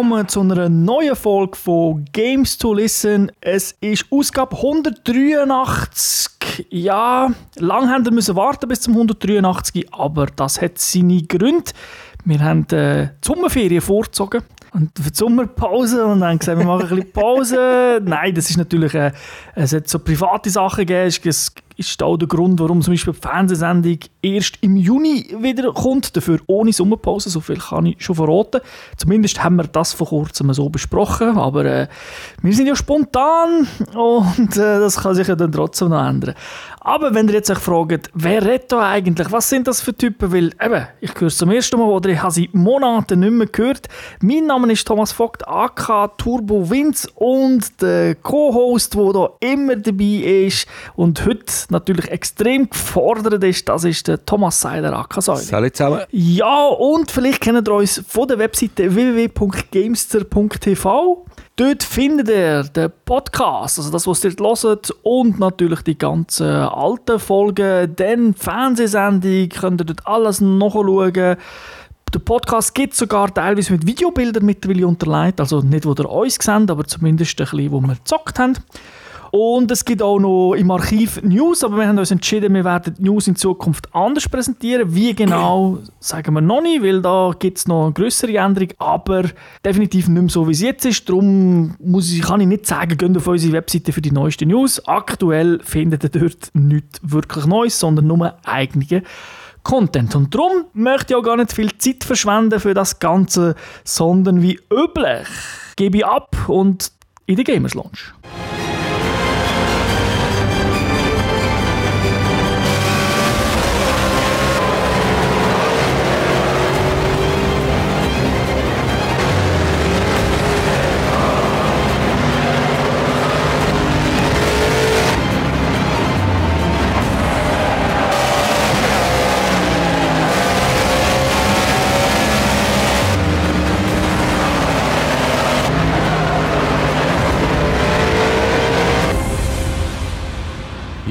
willkommen zu einer neuen Folge von Games to Listen. Es ist Ausgabe 183. Ja, lang haben wir warten bis zum 183, aber das hat seine Gründe. Wir haben äh, die Sommerferien vorgezogen und für die Sommerpause und dann gesagt, wir machen ein bisschen Pause. Nein, das ist natürlich, äh, es hat so private Sachen gegeben. Es ist auch der Grund, warum zum Beispiel die Fernsehsendung erst im Juni wieder kommt, dafür ohne Sommerpause, so viel kann ich schon verraten. Zumindest haben wir das vor kurzem so besprochen, aber äh, wir sind ja spontan und äh, das kann sich ja dann trotzdem noch ändern. Aber wenn ihr jetzt euch fragt, wer redet da eigentlich, was sind das für Typen, weil eben, ich höre es zum ersten Mal oder ich habe sie Monaten nicht mehr gehört. Mein Name ist Thomas Vogt, AK Turbo Winz und der Co-Host, der da immer dabei ist und heute natürlich extrem gefordert ist, das ist der Thomas Seiler, AK Säule. Salut zusammen. Ja, und vielleicht kennt ihr uns von der Webseite www.gamester.tv. Dort findet ihr den Podcast, also das, was ihr hört, und natürlich die ganzen alten Folgen, dann Fernsehsendung, könnt ihr dort alles nachschauen. Der Podcast gibt sogar teilweise mit Videobildern mittlerweile unterlegt, also nicht, wo ihr uns seht, aber zumindest ein bisschen, wo wir gezockt haben. Und es gibt auch noch im Archiv News, aber wir haben uns entschieden, wir werden die News in Zukunft anders präsentieren. Wie genau, sagen wir noch nicht, weil da gibt es noch eine größere Änderung, aber definitiv nicht mehr so, wie es jetzt ist. Darum muss ich, kann ich nicht sagen, geht auf unsere Webseite für die neuesten News. Aktuell findet ihr dort nichts wirklich Neues, sondern nur eigene Content. Und darum möchte ich auch gar nicht viel Zeit verschwenden für das Ganze, sondern wie üblich gebe ich ab und in die Gamers Lounge.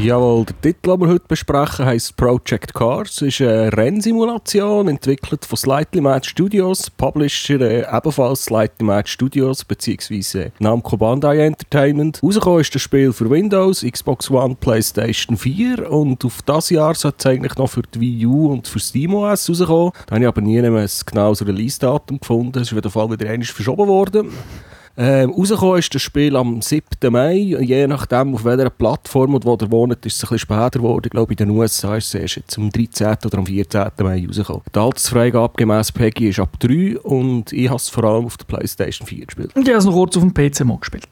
Jawohl, der Titel, den wir heute besprechen, heisst Project Cars. Es ist eine Rennsimulation, entwickelt von Slightly Mad Studios, Publisher äh, ebenfalls Slightly Mad Studios, beziehungsweise Namco Bandai Entertainment. Rausgekommen ist das Spiel für Windows, Xbox One, Playstation 4 und auf das Jahr sollte es eigentlich noch für die Wii U und für SteamOS rauskommen. Da habe ich aber nie ein genaues Release-Datum gefunden. Es ist auf jeden Fall wieder einmal verschoben worden. Ähm, rausgekommen ist das Spiel am 7. Mai. Je nachdem, auf welcher Plattform und wo ihr wohnt, ist es ein bisschen später geworden. Ich glaube, in den USA ist es jetzt am 13. oder am 14. Mai rausgekommen. Die Altersfreigabe gemäß PEGI ist ab 3 und ich habe es vor allem auf der PlayStation 4 gespielt. Und ich habe es noch kurz auf dem PC mal gespielt.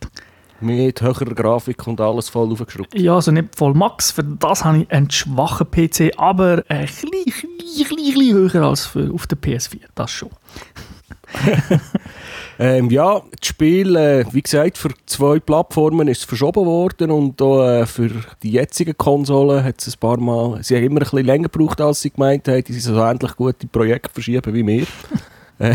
Mit höherer Grafik und alles voll aufgeschraubt. Ja, also nicht voll Max, für das habe ich einen schwachen PC, aber ein bisschen, bisschen, bisschen höher als für, auf der PS4, das schon. Ähm, ja, das Spiel, äh, wie gesagt, für zwei Plattformen ist es verschoben worden und auch, äh, für die jetzigen Konsolen hat es ein paar Mal, sie haben immer ein bisschen länger gebraucht, als sie gemeint haben, die sind so ähnlich gute Projekte verschieben wie wir. Äh,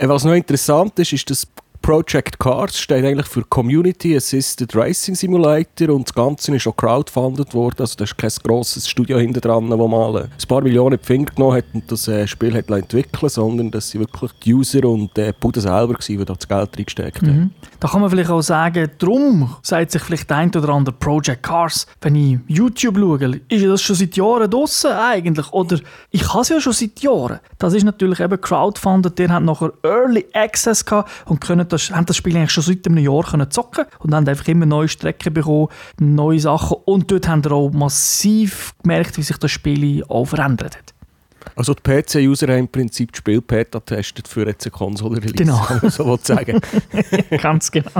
was noch interessant ist, ist, dass Project Cars steht eigentlich für Community Assisted Racing Simulator und das Ganze ist auch crowdfunded worden. Also da ist kein grosses Studio hinter dran, das mal ein paar Millionen in die Finger genommen hat und das äh, Spiel hat entwickeln sondern das sind wirklich die User und die Bude selber gewesen, die da das Geld reingesteckt haben. Mhm. Da kann man vielleicht auch sagen, darum sagt sich vielleicht ein oder andere Project Cars, wenn ich YouTube schaue, ist das schon seit Jahren draussen eigentlich? Oder ich habe es ja schon seit Jahren. Das ist natürlich eben crowdfunded, der hat nachher Early Access gehabt und können das das, haben das Spiel eigentlich schon seit einem Jahr können zocken und haben einfach immer neue Strecken bekommen, neue Sachen und dort haben wir auch massiv gemerkt, wie sich das Spiel auch verändert hat. Also die PC-User haben im Prinzip das Spiel Beta getestet für jetzt eine Konsole-Release, genau. kann man so sagen. Ganz genau.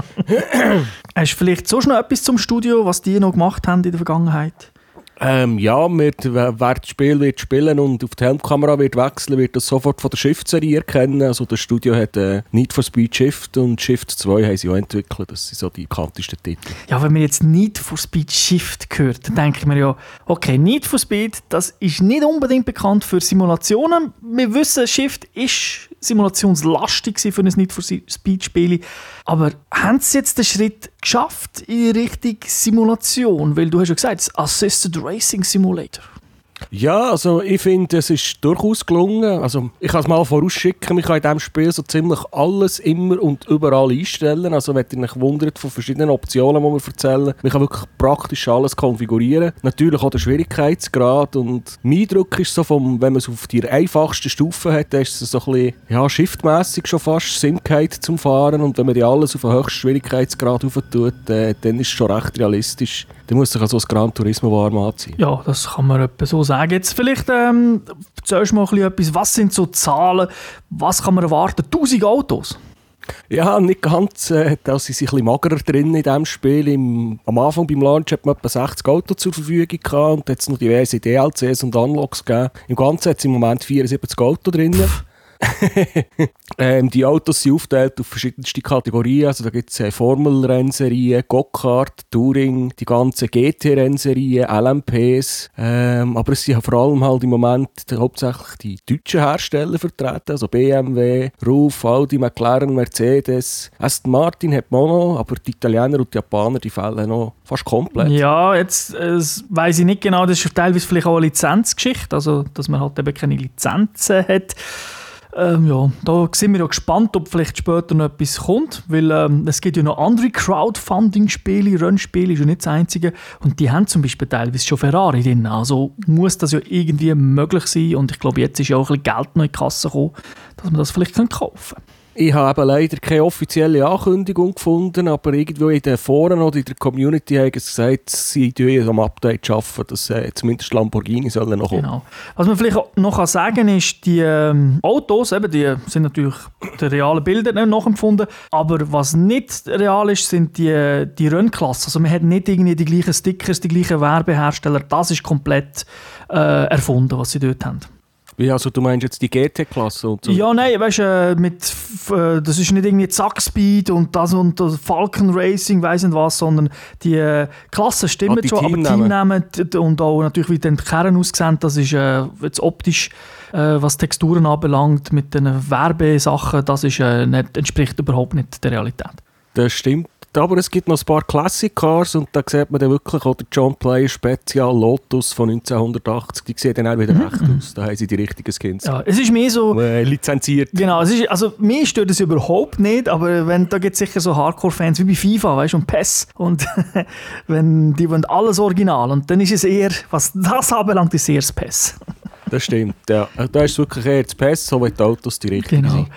Hast du vielleicht so schnell etwas zum Studio, was die noch gemacht haben in der Vergangenheit? Ähm, ja, wir, wer das Spiel wird spielen und auf die Helmkamera wird wechseln, wird das sofort von der Shift-Serie erkennen. Also das Studio hat äh, Need for Speed Shift und Shift 2 haben sie auch entwickelt. Das sind so die bekanntesten Titel. Ja, wenn man jetzt Need for Speed Shift hört, dann ich mir ja, okay, Need for Speed, das ist nicht unbedingt bekannt für Simulationen. Wir wissen, Shift ist simulationslastig für ein Need for Speed Spiel. Aber haben sie jetzt den Schritt geschafft in Richtung Simulation? Weil du hast ja gesagt, Assisted Racing Simulator. Ja, also ich finde, es ist durchaus gelungen. Also ich kann es mal vorausschicken, man kann in diesem Spiel so ziemlich alles immer und überall einstellen. Also wenn ihr euch wundert von verschiedenen Optionen, die wir erzählen, man kann wirklich praktisch alles konfigurieren. Natürlich auch der Schwierigkeitsgrad und mein Eindruck ist so, vom, wenn man es auf die einfachsten Stufen hat, dann ist es so ein bisschen ja, shiftmässig schon fast Simkeit zum Fahren und wenn man die alles auf den höchsten Schwierigkeitsgrad tut, äh, dann ist es schon recht realistisch. Dann muss sich also das Gran Turismo warm anziehen. Ja, das kann man etwa so sagen. Jetzt vielleicht ähm, erzählst du mal ein bisschen etwas, was sind so Zahlen, was kann man erwarten? 1000 Autos? Ja, nicht ganz. Äh, da sind sie ein bisschen magerer drin in diesem Spiel. Im, am Anfang beim Launch hat man etwa 60 Autos zur Verfügung gehabt und es noch diverse DLCs und Unlocks gegeben. Im Ganzen hat es im Moment 74 Autos drin. ähm, die Autos sind aufgeteilt auf verschiedenste Kategorien. Also da gibt es äh, Formel-Rennserien, Go-Kart, Touring, die ganzen GT-Rennserien, LMPs. Ähm, aber es sind vor allem halt im Moment hauptsächlich die deutschen Hersteller vertreten. Also BMW, RUF, Audi, McLaren, Mercedes. Aston Martin hat noch, aber die Italiener und die Japaner, die fehlen noch fast komplett. Ja, jetzt äh, weiß ich nicht genau, das ist teilweise vielleicht auch eine Lizenzgeschichte, also dass man halt eben keine Lizenzen hat. Ähm, ja, da sind wir ja gespannt, ob vielleicht später noch etwas kommt, weil ähm, es gibt ja noch andere Crowdfunding-Spiele, Rennspiele ist ja nicht das einzige und die haben zum Beispiel teilweise schon Ferrari drin, also muss das ja irgendwie möglich sein und ich glaube, jetzt ist ja auch ein bisschen Geld noch in die Kasse gekommen, dass man das vielleicht kaufen kann. Ich habe leider keine offizielle Ankündigung gefunden, aber irgendwo in den Foren oder in der Community haben sie gesagt, sie arbeiten am Update dass äh, zumindest Lamborghini sollen noch kommen. Genau. Was man vielleicht noch sagen kann, ist, die ähm, Autos, eben, die sind natürlich den realen Bildern nachempfunden, aber was nicht real ist, sind die, die Rennklassen. Also man hat nicht irgendwie die gleichen Stickers, die gleichen Werbehersteller, das ist komplett äh, erfunden, was sie dort haben. Wie, also du meinst jetzt die GT-Klasse und so? Ja, nein, weißt du, äh, mit, äh, das ist nicht irgendwie Zack Speed und das und das Falcon Racing, weiss nicht was, sondern die äh, Klassen stimmen ah, schon, aber Teamnamen und auch natürlich, wie die Kern aussehen, das ist jetzt optisch, was Texturen anbelangt, mit den Werbesachen, das ist, nicht, entspricht überhaupt nicht der Realität. Das stimmt aber es gibt noch ein paar Classic Cars und da sieht man dann wirklich auch den John Player Spezial Lotus von 1980. Die sehen dann auch wieder mhm. echt aus. Da haben sie die richtigen Skins. Ja, es ist mehr so... Äh, lizenziert. Genau, es ist, also mir stört es überhaupt nicht, aber wenn, da gibt es sicher so Hardcore-Fans wie bei FIFA, weißt und PES und wenn die wollen alles original und dann ist es eher, was das anbelangt, ist eher das PES. Das stimmt, ja. Da ist es wirklich eher das PES, so wie die Autos die richtigen genau. sind.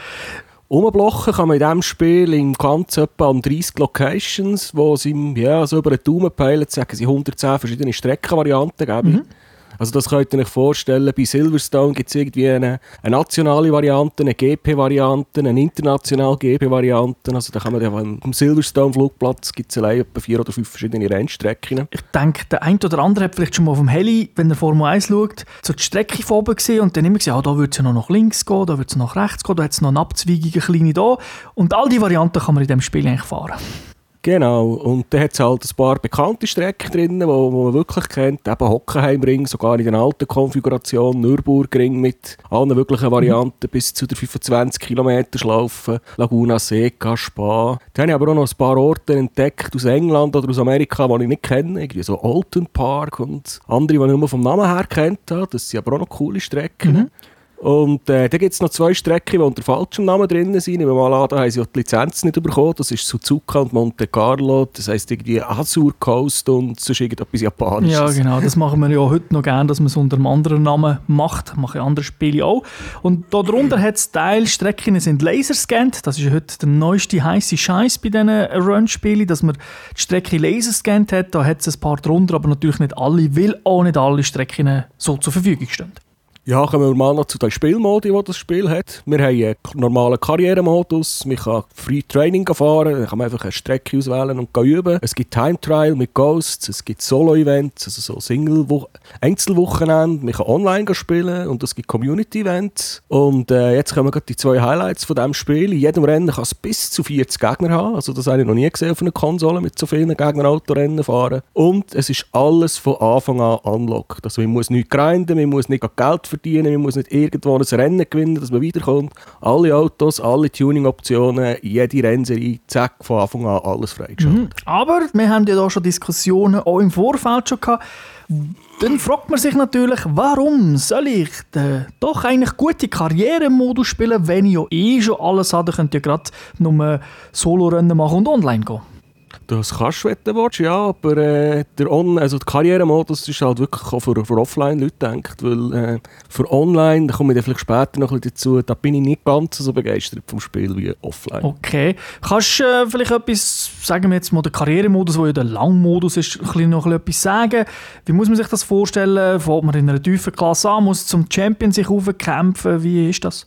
Umblocken kann man in diesem Spiel im Ganzen etwa an 30 Locations, wo es im, ja, so über den Daumen peilen, sagen sie 110 verschiedene Streckenvarianten geben. Mhm. Also das könnt ihr euch vorstellen, bei Silverstone gibt es irgendwie eine, eine, nationale Variante, eine GP-Variante, eine internationale GP-Variante. Also da kann man ja am Silverstone-Flugplatz gibt es allein etwa vier oder fünf verschiedene Rennstrecken. Ich denke, der ein oder andere hat vielleicht schon mal auf dem Heli, wenn er Formel 1 schaut, so die Strecke von oben gesehen und dann immer gesagt, ah, da wird es ja noch nach links gehen, da wird es nach rechts gehen, da hat es noch eine Abzweigung, eine kleine da. Und all diese Varianten kann man in diesem Spiel eigentlich fahren. Genau, und da hat es halt ein paar bekannte Strecken drin, wo, wo man wirklich kennt, eben Hockenheimring, sogar in der alten Konfiguration, Nürburgring mit allen möglichen Varianten mhm. bis zu der 25 Kilometer Schlaufe, Laguna Seca, Spa. Dann habe ich aber auch noch ein paar Orte entdeckt aus England oder aus Amerika, die ich nicht kenne, irgendwie so Alton Park und andere, die ich nur vom Namen her kennt habe. Das sind aber auch noch coole Strecken. Mhm. Und äh, dann gibt es noch zwei Strecken, die unter falschem Namen drin sind. Nehmen wir mal an, da haben sie auch die Lizenz nicht bekommen. Das ist Suzuka und Monte Carlo. Das heisst irgendwie Azur Coast und sonst irgendetwas Japanisches. Ja, genau. Das machen wir ja heute noch gerne, dass man es unter einem anderen Namen macht. Machen andere Spiele auch. Und darunter hat es Teilstrecken, sind laserscannt. Das ist heute der neueste heiße Scheiß bei diesen Run-Spielen, dass man die Strecke laserscannt hat. Da hat es ein paar drunter, aber natürlich nicht alle, weil auch nicht alle Strecken so zur Verfügung stehen. Ja, kommen wir mal noch zu den Spielmodi, die das Spiel hat. Wir haben einen normalen Karrieremodus, man kann Free Training fahren, dann kann man einfach eine Strecke auswählen und üben. Es gibt Time Trial mit Ghosts, es gibt Solo-Events, also so Single Einzelwochenende, man kann online spielen und es gibt Community-Events. Und äh, jetzt kommen wir die zwei Highlights von diesem Spiel. In jedem Rennen kann es bis zu 40 Gegner haben, also das habe ich noch nie gesehen auf einer Konsole mit so vielen Gegnern Autorennen fahren. Und es ist alles von Anfang an unlocked. Also man muss nicht grinden, man muss nicht Geld verdienen, man muss nicht irgendwo ein Rennen gewinnen, dass man weiterkommt. Alle Autos, alle Tuning-Optionen, jede Rennserie, zack, von Anfang an alles freigeschaltet. Mhm. Aber wir haben ja da schon Diskussionen auch im Vorfeld schon gehabt. Dann fragt man sich natürlich, warum soll ich den doch eigentlich gute Karrieremodus spielen, wenn ich ja eh schon alles habe, dann könnte ich ja gerade nur Solo-Rennen machen und online gehen. Das kannst du, wenn du willst, ja, aber äh, der On also der Karrieremodus ist halt wirklich auch für, für Offline-Leute gedacht, weil äh, für Online, da komme ich dann vielleicht später noch ein bisschen dazu, da bin ich nicht ganz so begeistert vom Spiel wie Offline. Okay. Kannst du äh, vielleicht etwas, sagen wir jetzt mal der Karrieremodus, wo ja der Langmodus ist, ein bisschen noch etwas sagen? Wie muss man sich das vorstellen? Fährt man in einer tiefen Klasse an, muss zum Champion sich aufkämpfen? Wie ist das?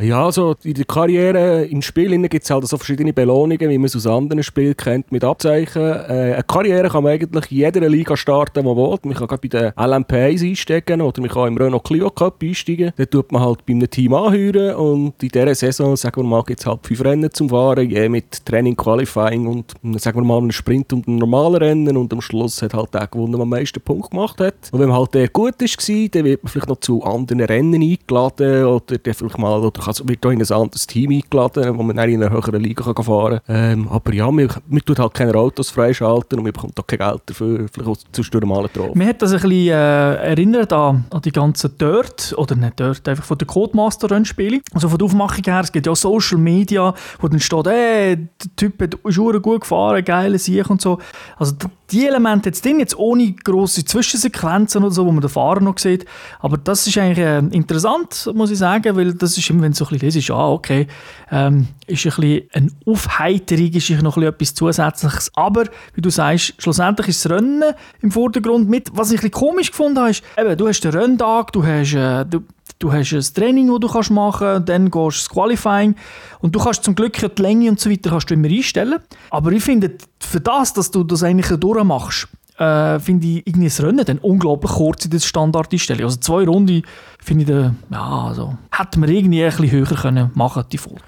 Ja, also in der Karriere im Spiel gibt es halt so verschiedene Belohnungen, wie man es aus anderen Spielen kennt, mit Abzeichen. Äh, eine Karriere kann man eigentlich in jeder Liga starten, die man will. Man kann gerade bei den LMP1 einsteigen oder man kann im Renault Clio Cup einsteigen. Dann tut man halt bei einem Team anhören und in dieser Saison, sagen wir mal, gibt es halt fünf Rennen zum Fahren, je mit Training, Qualifying und sagen wir mal einen Sprint und ein normales Rennen und am Schluss hat halt der gewonnen, der am meisten Punkte gemacht hat. Und wenn man halt der gut ist, dann wird man vielleicht noch zu anderen Rennen eingeladen oder dann vielleicht mal oder also wird auch in ein anderes Team eingeladen, wo man dann in einer höheren Liga kann fahren kann. Ähm, aber ja, man, man tut halt keine Autos freischalten und man bekommt auch kein Geld dafür, vielleicht auch zu normalen Trophäen. Mir hat das ein bisschen äh, erinnert an, an die ganzen Dirt, oder nicht Dirt, einfach von den Codemaster-Rennspielen. Also von der Aufmachung her, es gibt ja Social Media, wo dann steht, ey, der Typ ist gut gefahren, geile Sieg und so. Also die Elemente jetzt drin, jetzt ohne grosse Zwischensequenzen oder so, wo man den Fahrer noch sieht. Aber das ist eigentlich äh, interessant, muss ich sagen, weil das ist immer, wenn du so ein bisschen lesest, ah, okay, ähm, ist ein bisschen eine Aufheiterung, ist noch etwas Zusätzliches. Aber, wie du sagst, schlussendlich ist das Rennen im Vordergrund mit. Was ich ein bisschen komisch gefunden habe, ist, eben, du hast den Renntag, du hast, äh, du, Du hast ein Training, das du machen kannst, dann gehst du ins Qualifying und du kannst zum Glück die Länge und so weiter kannst du immer einstellen. Aber ich finde, für das, dass du das eigentlich durchmachst, äh, finde ich irgendwie das Rennen dann unglaublich kurz in der Standardeinstellung. Also zwei Runden finde ich, da, ja, also, hätte man irgendwie ein bisschen höher können machen default.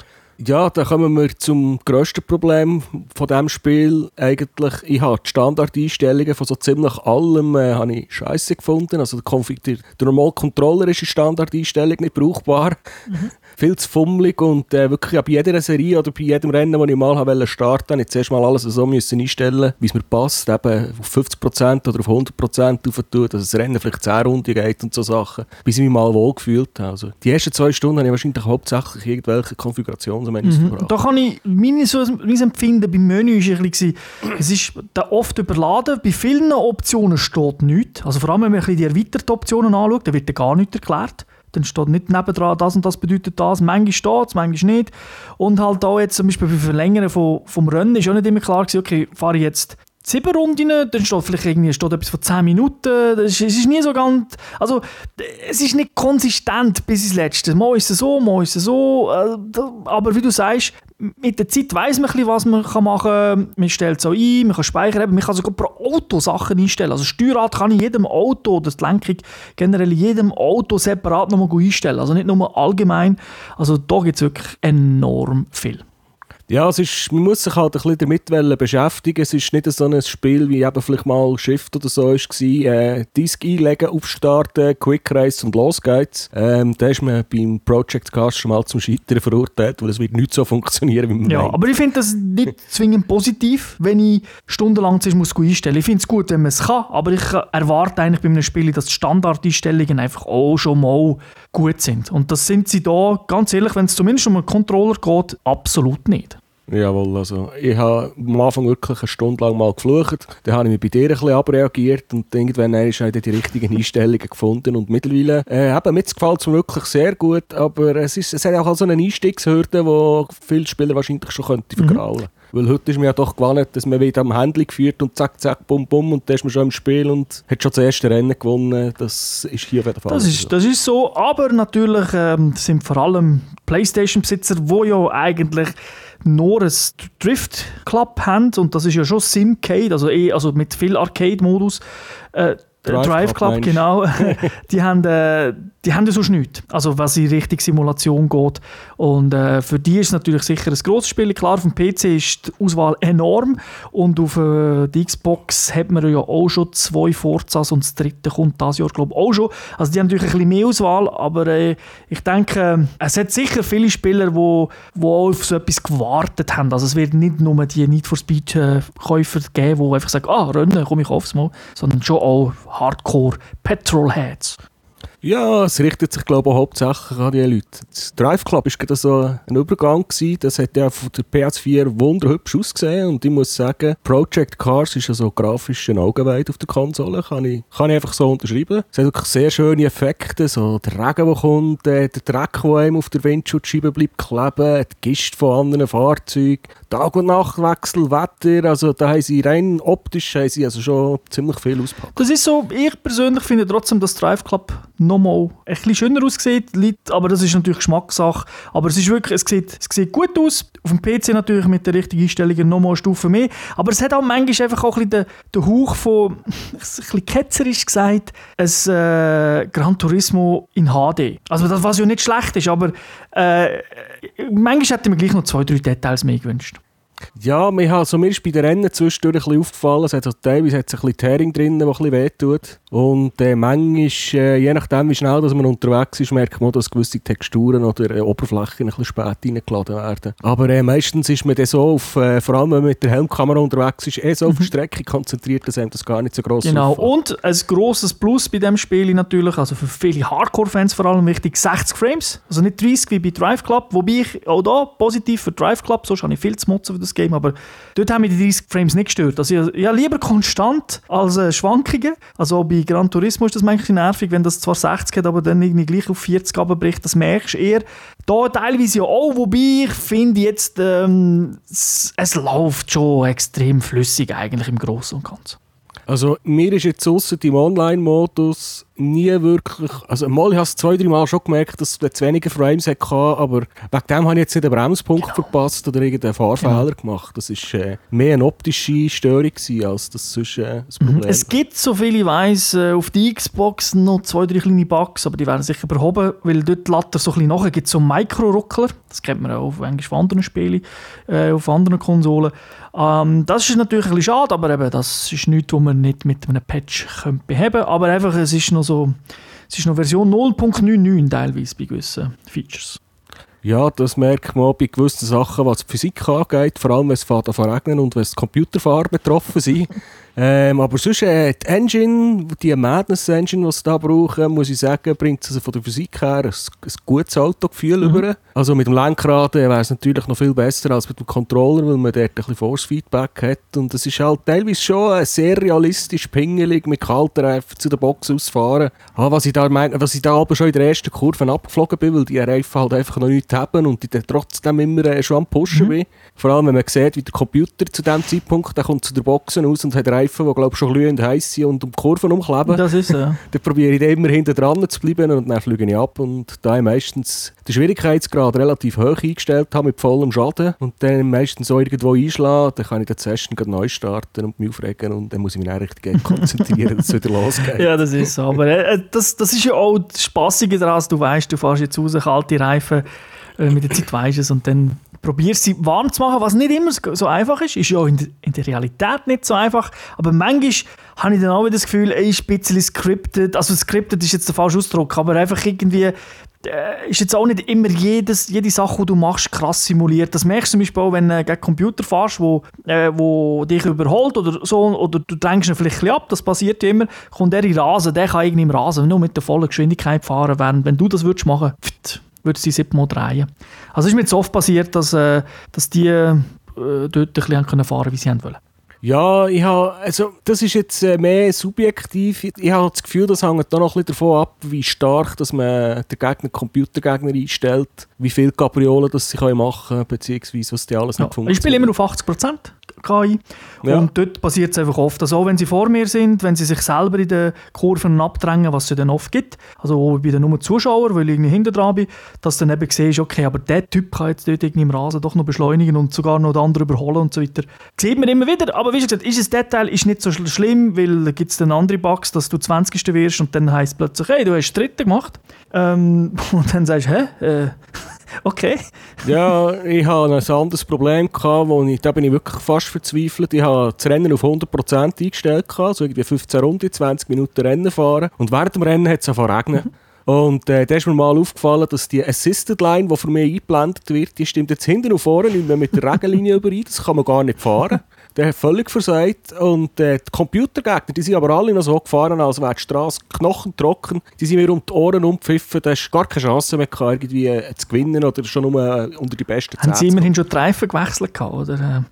Ja, da kommen wir zum grössten Problem von diesem Spiel. Eigentlich, ich habe die Standardeinstellungen von so ziemlich allem äh, habe ich scheiße gefunden. Also der, Konfig der, der normale Controller ist in Standardeinstellung nicht brauchbar. Mhm viel zu fummelig und äh, wirklich bei jeder Serie oder bei jedem Rennen, das ich mal habe starten wollte, ich zuerst mal alles so müssen einstellen, wie es mir passt, eben auf 50% oder auf 100% aufzutun, dass das Rennen vielleicht 10 Runden geht und so Sachen, bis ich mich mal wohl gefühlt habe. Also, die ersten zwei Stunden habe ich wahrscheinlich hauptsächlich irgendwelche Konfigurationsmenüs mhm. verbracht. Da kann ich, meine, so, mein Empfinden beim Menü ist ein bisschen, es ist oft überladen, bei vielen Optionen steht nichts, also vor allem wenn man die erweiterten Optionen anschaut, da wird da gar nichts erklärt. Dann steht nicht nebendran, das und das bedeutet das. Manchmal steht es, manchmal nicht. Und halt auch jetzt zum Beispiel bei Verlängern vom, vom Rennen ist auch nicht immer klar gewesen, okay, fahre ich jetzt sieben Runden, dann steht vielleicht irgendwie steht etwas von zehn Minuten. Das ist, es ist nie so ganz. Also, es ist nicht konsistent bis ins Letzte. Mal ist es so, mal ist es so. Äh, aber wie du sagst, mit der Zeit weiß man ein was man machen kann. Man stellt es so ein, man kann speichern. Man kann sogar pro Auto Sachen einstellen. Also, Steuerrad kann ich jedem Auto, das die Lenkung generell jedem Auto separat nochmal einstellen. Also, nicht nur allgemein. Also, da gibt es wirklich enorm viel. Ja, es ist, man muss sich halt ein bisschen damit beschäftigen. Es ist nicht so ein Spiel, wie eben vielleicht mal Shift oder so war. Äh, Disk einlegen, aufstarten, Quick Race und los geht's. Ähm, da ist man beim Project Cast schon mal zum Scheitern verurteilt, weil es wird nicht so funktionieren, wie man Ja, meint. aber ich finde das nicht zwingend positiv, wenn ich stundenlang zuerst muss einstellen muss. Ich finde es gut, wenn man es kann, aber ich erwarte eigentlich bei einem Spiel, dass die Standardeinstellungen einfach auch schon mal gut sind. Und das sind sie da, ganz ehrlich, wenn es zumindest um einen Controller geht, absolut nicht. Jawohl, also ich habe am Anfang wirklich eine Stunde lang mal geflucht. Dann habe ich mich bei dir ein bisschen abreagiert und irgendwann habe ich die richtigen Einstellungen gefunden und mittlerweile, äh, eben, mir gefällt es wirklich sehr gut, aber es, ist, es hat auch so eine Einstiegshürde, die viele Spieler wahrscheinlich schon könnte vergraulen mhm. Weil heute ist man ja doch gewohnt, dass man wieder am Handy geführt und zack, zack, bum, bum und dann ist man schon im Spiel und hat schon das erste Rennen gewonnen. Das ist hier auf jeden Fall das ist, so. Das ist so, aber natürlich ähm, sind vor allem Playstation-Besitzer, die ja eigentlich nur ein Drift Club haben und das ist ja schon Simcade, also, eh, also mit viel Arcade-Modus. Äh, Drive, Drive Club, Club genau. die, haben, äh, die haben sonst nichts. Also, was in Richtung Simulation geht. Und äh, für die ist es natürlich sicher ein grosses Spiel. Klar, auf dem PC ist die Auswahl enorm. Und auf äh, der Xbox hat man ja auch schon zwei Forzas und das dritte kommt das Jahr, glaube ich, auch schon. Also, die haben natürlich ein bisschen mehr Auswahl. Aber äh, ich denke, es hat sicher viele Spieler, die wo, wo auf so etwas gewartet haben. Also, es wird nicht nur die Need for Speed-Käufer geben, die einfach sagen: Ah, Rennen, komme ich aufs Mal. Sondern schon auch Hardcore Petrolheads. Ja, es richtet sich, glaube ich, hauptsächlich an die Leute. Das Drive Club war so ein Übergang. Gewesen. Das hat ja von der PS4 wunderhübsch ausgesehen. Und ich muss sagen, Project Cars ist ja so grafisch ein Augenweid auf der Konsole. Kann ich, kann ich einfach so unterschreiben. Es hat wirklich sehr schöne Effekte. So der Regen, der kommt, äh, der Dreck, der einem auf der Windschutzscheibe bleibt kleben, die Gist von anderen Fahrzeugen, Tag- und Nachtwechsel, Wetter. Also da haben sie rein optisch sie also schon ziemlich viel ausgepackt. Das ist so, ich persönlich finde trotzdem, dass Drive Club nochmal ein bisschen schöner aussieht, aber das ist natürlich Geschmackssache. Aber es ist wirklich, es sieht, es sieht gut aus. Auf dem PC natürlich mit der richtigen Einstellung nochmal eine Stufe mehr. Aber es hat auch manchmal einfach auch ein bisschen den, Hauch von, ein bisschen ketzerisch gesagt, ein äh, Gran Turismo in HD. Also das, was ja nicht schlecht ist, aber äh, manchmal hätte ich mir gleich noch zwei, drei Details mehr gewünscht. Ja, mir, also, mir ist bei den Rennen zwischendurch ein bisschen aufgefallen, es hat so, teilweise hat es ein bisschen Tearing drin, der ein bisschen wehtut. Und äh, manchmal, äh, je nachdem wie schnell dass man unterwegs ist, merkt man, dass gewisse Texturen oder äh, Oberflächen ein bisschen spät reingeladen werden. Aber äh, meistens ist man dann so, auf, äh, vor allem wenn man mit der Helmkamera unterwegs ist, eh so auf die mhm. Strecke konzentriert, dass einem das gar nicht so gross Genau, auffällt. und ein grosses Plus bei diesem Spiel natürlich, also für viele Hardcore-Fans vor allem wichtig, 60 Frames, also nicht 30 wie bei Drive Club, wobei ich auch da positiv für Drive Club, sonst habe ich viel zu motzen für das Game, aber dort haben mich die 30 Frames nicht gestört. Also ja, lieber konstant als äh, Schwankungen, also bei Gran Turismo ist das manchmal nervig, wenn das zwar 60 hat, aber dann irgendwie gleich auf 40 abbricht. Das merkst du eher. Da teilweise ja auch, wobei ich finde jetzt, ähm, es, es läuft schon extrem flüssig eigentlich im Großen und Ganzen. Also mir ist jetzt außer im Online-Modus nie wirklich, also mal, ich habe es zwei, drei Mal schon gemerkt, dass es zu wenige Frames hatte, aber wegen dem habe ich jetzt nicht einen Bremspunkt genau. verpasst oder irgendeinen Fahrfehler genau. gemacht. Das war äh, mehr eine optische Störung gewesen, als das sonst äh, ein mhm. Problem. Es gibt, soviel ich weiss, äh, auf der Xbox noch zwei, drei kleine Bugs, aber die werden sicher behoben, weil dort die Latte so ein bisschen nachher gibt so Mikro-Ruckler, das kennt man auch auf, von anderen Spielen, äh, auf anderen Konsolen. Ähm, das ist natürlich ein bisschen schade, aber eben, das ist nichts, was man nicht mit einem Patch beheben könnte, aber einfach, es ist noch so so, es ist noch Version 0.99 teilweise bei gewissen Features. Ja, das merkt man bei gewissen Sachen, was die Physik angeht, vor allem wenn es fährt an regnen und wenn es Computerfahrer betroffen sind. Ähm, aber sonst, äh, die Engine, die Madness Engine, die sie da brauchen, muss ich sagen, bringt also von der Physik her ein, ein gutes Autogefühl mhm. über. Also mit dem Lenkrad äh, wäre es natürlich noch viel besser als mit dem Controller, weil man dort ein bisschen Force-Feedback hat. Und es ist halt teilweise schon sehr realistisch pingelig mit kalten Reifen zu der Box ausfahren. Ah, was ich da meine, was ich da aber schon in der ersten Kurve abgeflogen bin, weil die Reifen halt einfach noch nichts haben und ich dann trotzdem immer äh, schon am Pushen mhm. bin. Vor allem, wenn man sieht, wie der Computer zu dem Zeitpunkt, der kommt zu der Boxen aus und hat Reifen, die glaube schon glühend heiß sind und um die Kurven umkleben. Das ist so. dann probiere ich immer hinten dran zu bleiben und dann fliege ich ab. Und da ich meistens den Schwierigkeitsgrad relativ hoch eingestellt habe, mit vollem Schaden, und dann meistens so irgendwo einschlagen, dann kann ich die Session neu starten und mich aufregen und dann muss ich mich dann richtig konzentrieren, dass es wieder losgeht. Ja, das ist so. Aber äh, das, das ist ja auch das Spassige daran, du weißt, du fährst jetzt raus, kalte Reifen, äh, mit der Zeit weisst es und dann probierst sie warm zu machen, was nicht immer so einfach ist. Ist ja in der, in der Realität nicht so einfach. Aber manchmal habe ich dann auch wieder das Gefühl, ey, ist ein bisschen scripted. Also scripted ist jetzt der falsche Ausdruck, aber einfach irgendwie äh, ist jetzt auch nicht immer jedes, jede Sache, die du machst, krass simuliert. Das merkst du zum Beispiel auch, wenn du gegen Computer fährst, wo, äh, wo dich überholt oder so, oder du drängst ihn vielleicht ein ab, das passiert ja immer, kommt er in Rasen, der kann irgendwie im Rasen nur mit der vollen Geschwindigkeit fahren, während wenn du das würdest machen, pft, würde sie siebenmal drehen. Also ist mir jetzt oft passiert, dass, äh, dass die äh, dort ein bisschen können fahren wie sie wollen. Ja, ich habe, also das ist jetzt äh, mehr subjektiv. Ich, habe das Gefühl, das hängt da noch ein bisschen davon ab, wie stark dass man den Gegner, Computergegner einstellt, wie viel Capriolen das sie machen können, beziehungsweise was die alles ja, nicht funktioniert. Ich spiele immer auf 80 Prozent. KI. Ja. Und dort passiert es einfach oft, also auch wenn sie vor mir sind, wenn sie sich selber in den Kurven abdrängen, was es dann oft gibt, also auch bei den nur Zuschauer, weil ich irgendwie hinter dran bin, dass dann eben siehst, okay, aber der Typ kann jetzt dort irgendwie im Rasen doch noch beschleunigen und sogar noch den anderen überholen und so weiter. Sieht man immer wieder, aber wie gesagt, ist das Detail ist nicht so schl- schlimm, weil da gibt es dann andere Bugs, dass du 20. wirst und dann heisst es plötzlich, hey, du hast Dritte gemacht. Ähm, und dann sagst du, hä? Äh, okay. Ja, ich hatte ein anderes Problem, gehabt, wo ich, da bin ich wirklich fast verzweifelt. Ich habe das Rennen auf 100% eingestellt, gehabt, also irgendwie 15 Runden, 20 Minuten Rennen fahren. Und während dem Rennen hat es angefangen zu regnen. Und äh, da ist mir mal aufgefallen, dass die Assisted Line, die für mich eingeblendet wird, die stimmt jetzt hinten und vorne nicht mehr mit der Regenlinie überein. Das kann man gar nicht fahren. Der hat völlig versagt. Und äh, die Computergegner, die sind aber alle noch so gefahren, als wäre die Straße knochentrocken. Die sind mir um die Ohren umpfiffen. Da hast gar keine Chance mehr irgendwie äh, zu gewinnen oder schon nur äh, unter die besten Haben sie zu immerhin schon die Reifen gewechselt gehabt, oder?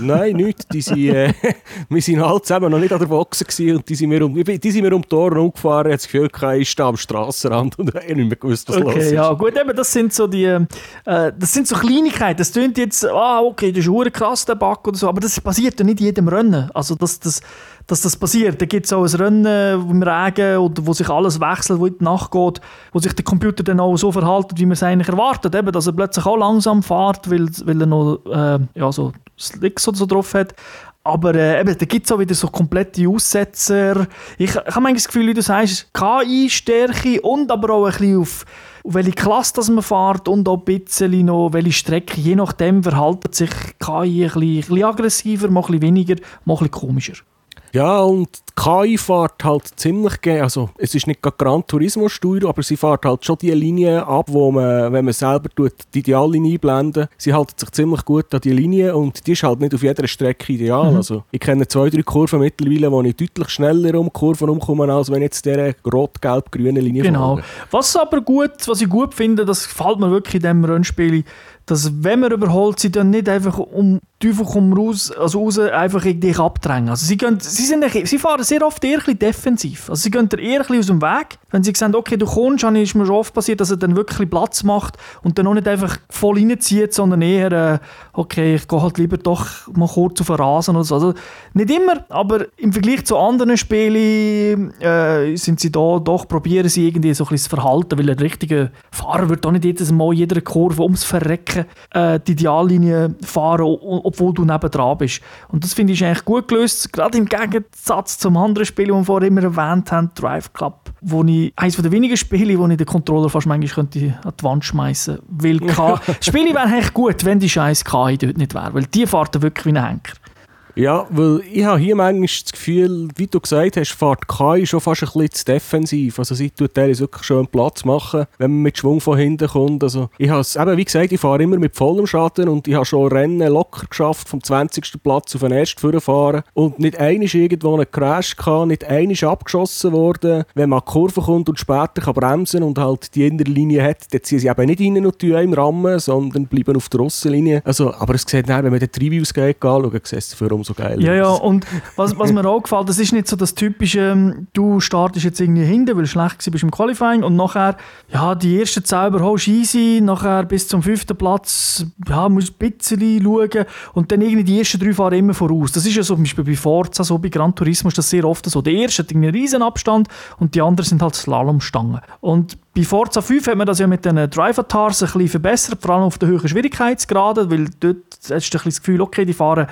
Nein, nichts. Die sind, äh, wir sind alle zusammen noch nicht an der Boxe gewesen und die sind mir um, die sind mir um die Ohren umgefahren. Ich hatte das Gefühl, ich am Strassenrand und ich habe nicht mehr gewusst, was los Okay, ist. ja, gut, eben, das sind so die, äh, das sind so Kleinigkeiten. Das klingt jetzt, ah, okay, das ist krass, der Bug oder so, aber das passiert ja nicht jedem Rennen. Also, dass das, dass das passiert. Da gibt es auch ein Rennen im Regen, oder wo sich alles wechselt, wo in die Nacht geht, wo sich der Computer dann auch so verhält, wie man es eigentlich erwartet. Eben, dass er plötzlich auch langsam fährt, weil, weil er noch äh, ja, so Slicks oder so drauf hat. Aber äh, eben, da gibt es auch wieder so komplette Aussetzer. Ich, ich habe manchmal das Gefühl, wie du sagst, KI-Stärke und aber auch ein bisschen auf, welche Klasse das man fährt und auch ein bisschen noch welche Strecke. Je nachdem verhaltet sich KI ein bisschen, ein bisschen aggressiver, mal ein bisschen weniger, mal ein bisschen komischer. Ja, und KI fährt halt ziemlich ge also es ist nicht gerade Gran Turismo Steuer, aber sie fährt halt schon die Linie ab, wo man, wenn man selber tut, die Ideallinie einblenden, sie hält sich ziemlich gut an die Linie und die ist halt nicht auf jeder Strecke ideal. Also ich kenne zwei, drei Kurven mittlerweile, wo ich deutlich schneller um Kurven umkomme, als wenn ich jetzt dieser rot-gelb-grünen Linie Genau. fahre. Was aber gut, was ich gut finde, das gefällt mir wirklich in diesem Rennspiel, dass wenn man überholt, sie dann nicht einfach um Teufel komm raus, also raus einfach dich abdrängen. Also sie, gehen, sie, sind, sie fahren sehr oft eher ein defensiv. Also sie gehen eher ein aus dem Weg. Wenn sie sehen, okay, du kommst, dann ist mir schon oft passiert, dass er dann wirklich Platz macht und dann auch nicht einfach voll reinzieht, sondern eher, äh, okay, ich gehe halt lieber doch mal kurz auf den Rasen oder so. Also nicht immer, aber im Vergleich zu anderen Spielen äh, sind sie da, doch probieren sie irgendwie so ein bisschen das Verhalten, weil ein richtiger Fahrer wird auch nicht jedes Mal jeder Kurve ums Verrecken äh, die Ideallinie fahren, obwohl du nebendran bist. Und das finde ich eigentlich gut gelöst, gerade im Gegensatz zum anderen Spiel, das wir vorher immer erwähnt haben, Drive Club, wo ich, eines der wenigen Spiele, wo ich den Controller fast manchmal könnte an die Wand schmeißen könnte. Weil K Spiele wären eigentlich gut, wenn die scheiß KI dort nicht wäre, weil die fahren wirklich wie ein Henker. Ja, weil ich habe hier manchmal das Gefühl, wie du gesagt hast, fährt KI schon fast ein bisschen zu defensiv. Also sie tut teilweise wirklich schön Platz machen, wenn man mit Schwung von hinten kommt. Also ich habe es, eben wie gesagt, ich fahre immer mit vollem Schatten und ich habe schon Rennen locker geschafft, vom 20. Platz auf den ersten fahren und nicht ist irgendwo einen Crash gehabt, nicht ist abgeschossen worden. Wenn man an die Kurve kommt und später kann bremsen und halt die innere Linie hat, dann ziehen sie eben nicht rein und tun einem rammen, sondern bleiben auf der Russenlinie. Also, aber es sieht dann, wenn man die Reviews geht, anschaut, sieht es für umso geiler Ja, ja, und was, was mir auch gefällt, das ist nicht so das typische, ähm, du startest jetzt irgendwie hinten, weil du schlecht bist im Qualifying und nachher, ja, die ersten zehn überholst easy, nachher bis zum fünften Platz, ja, musst ein bisschen schauen und dann irgendwie die ersten drei fahren immer voraus. Das ist ja so zum Beispiel bei Forza, so bei Gran Turismo ist das sehr oft so. Der erste hat einen riesen Abstand und die anderen sind halt Slalomstangen. Und bei Forza 5 hat man das ja mit den Drive-Atars ein bisschen verbessert, vor allem auf den höheren Schwierigkeitsgraden, weil dort hast du das Gefühl, okay, die fahren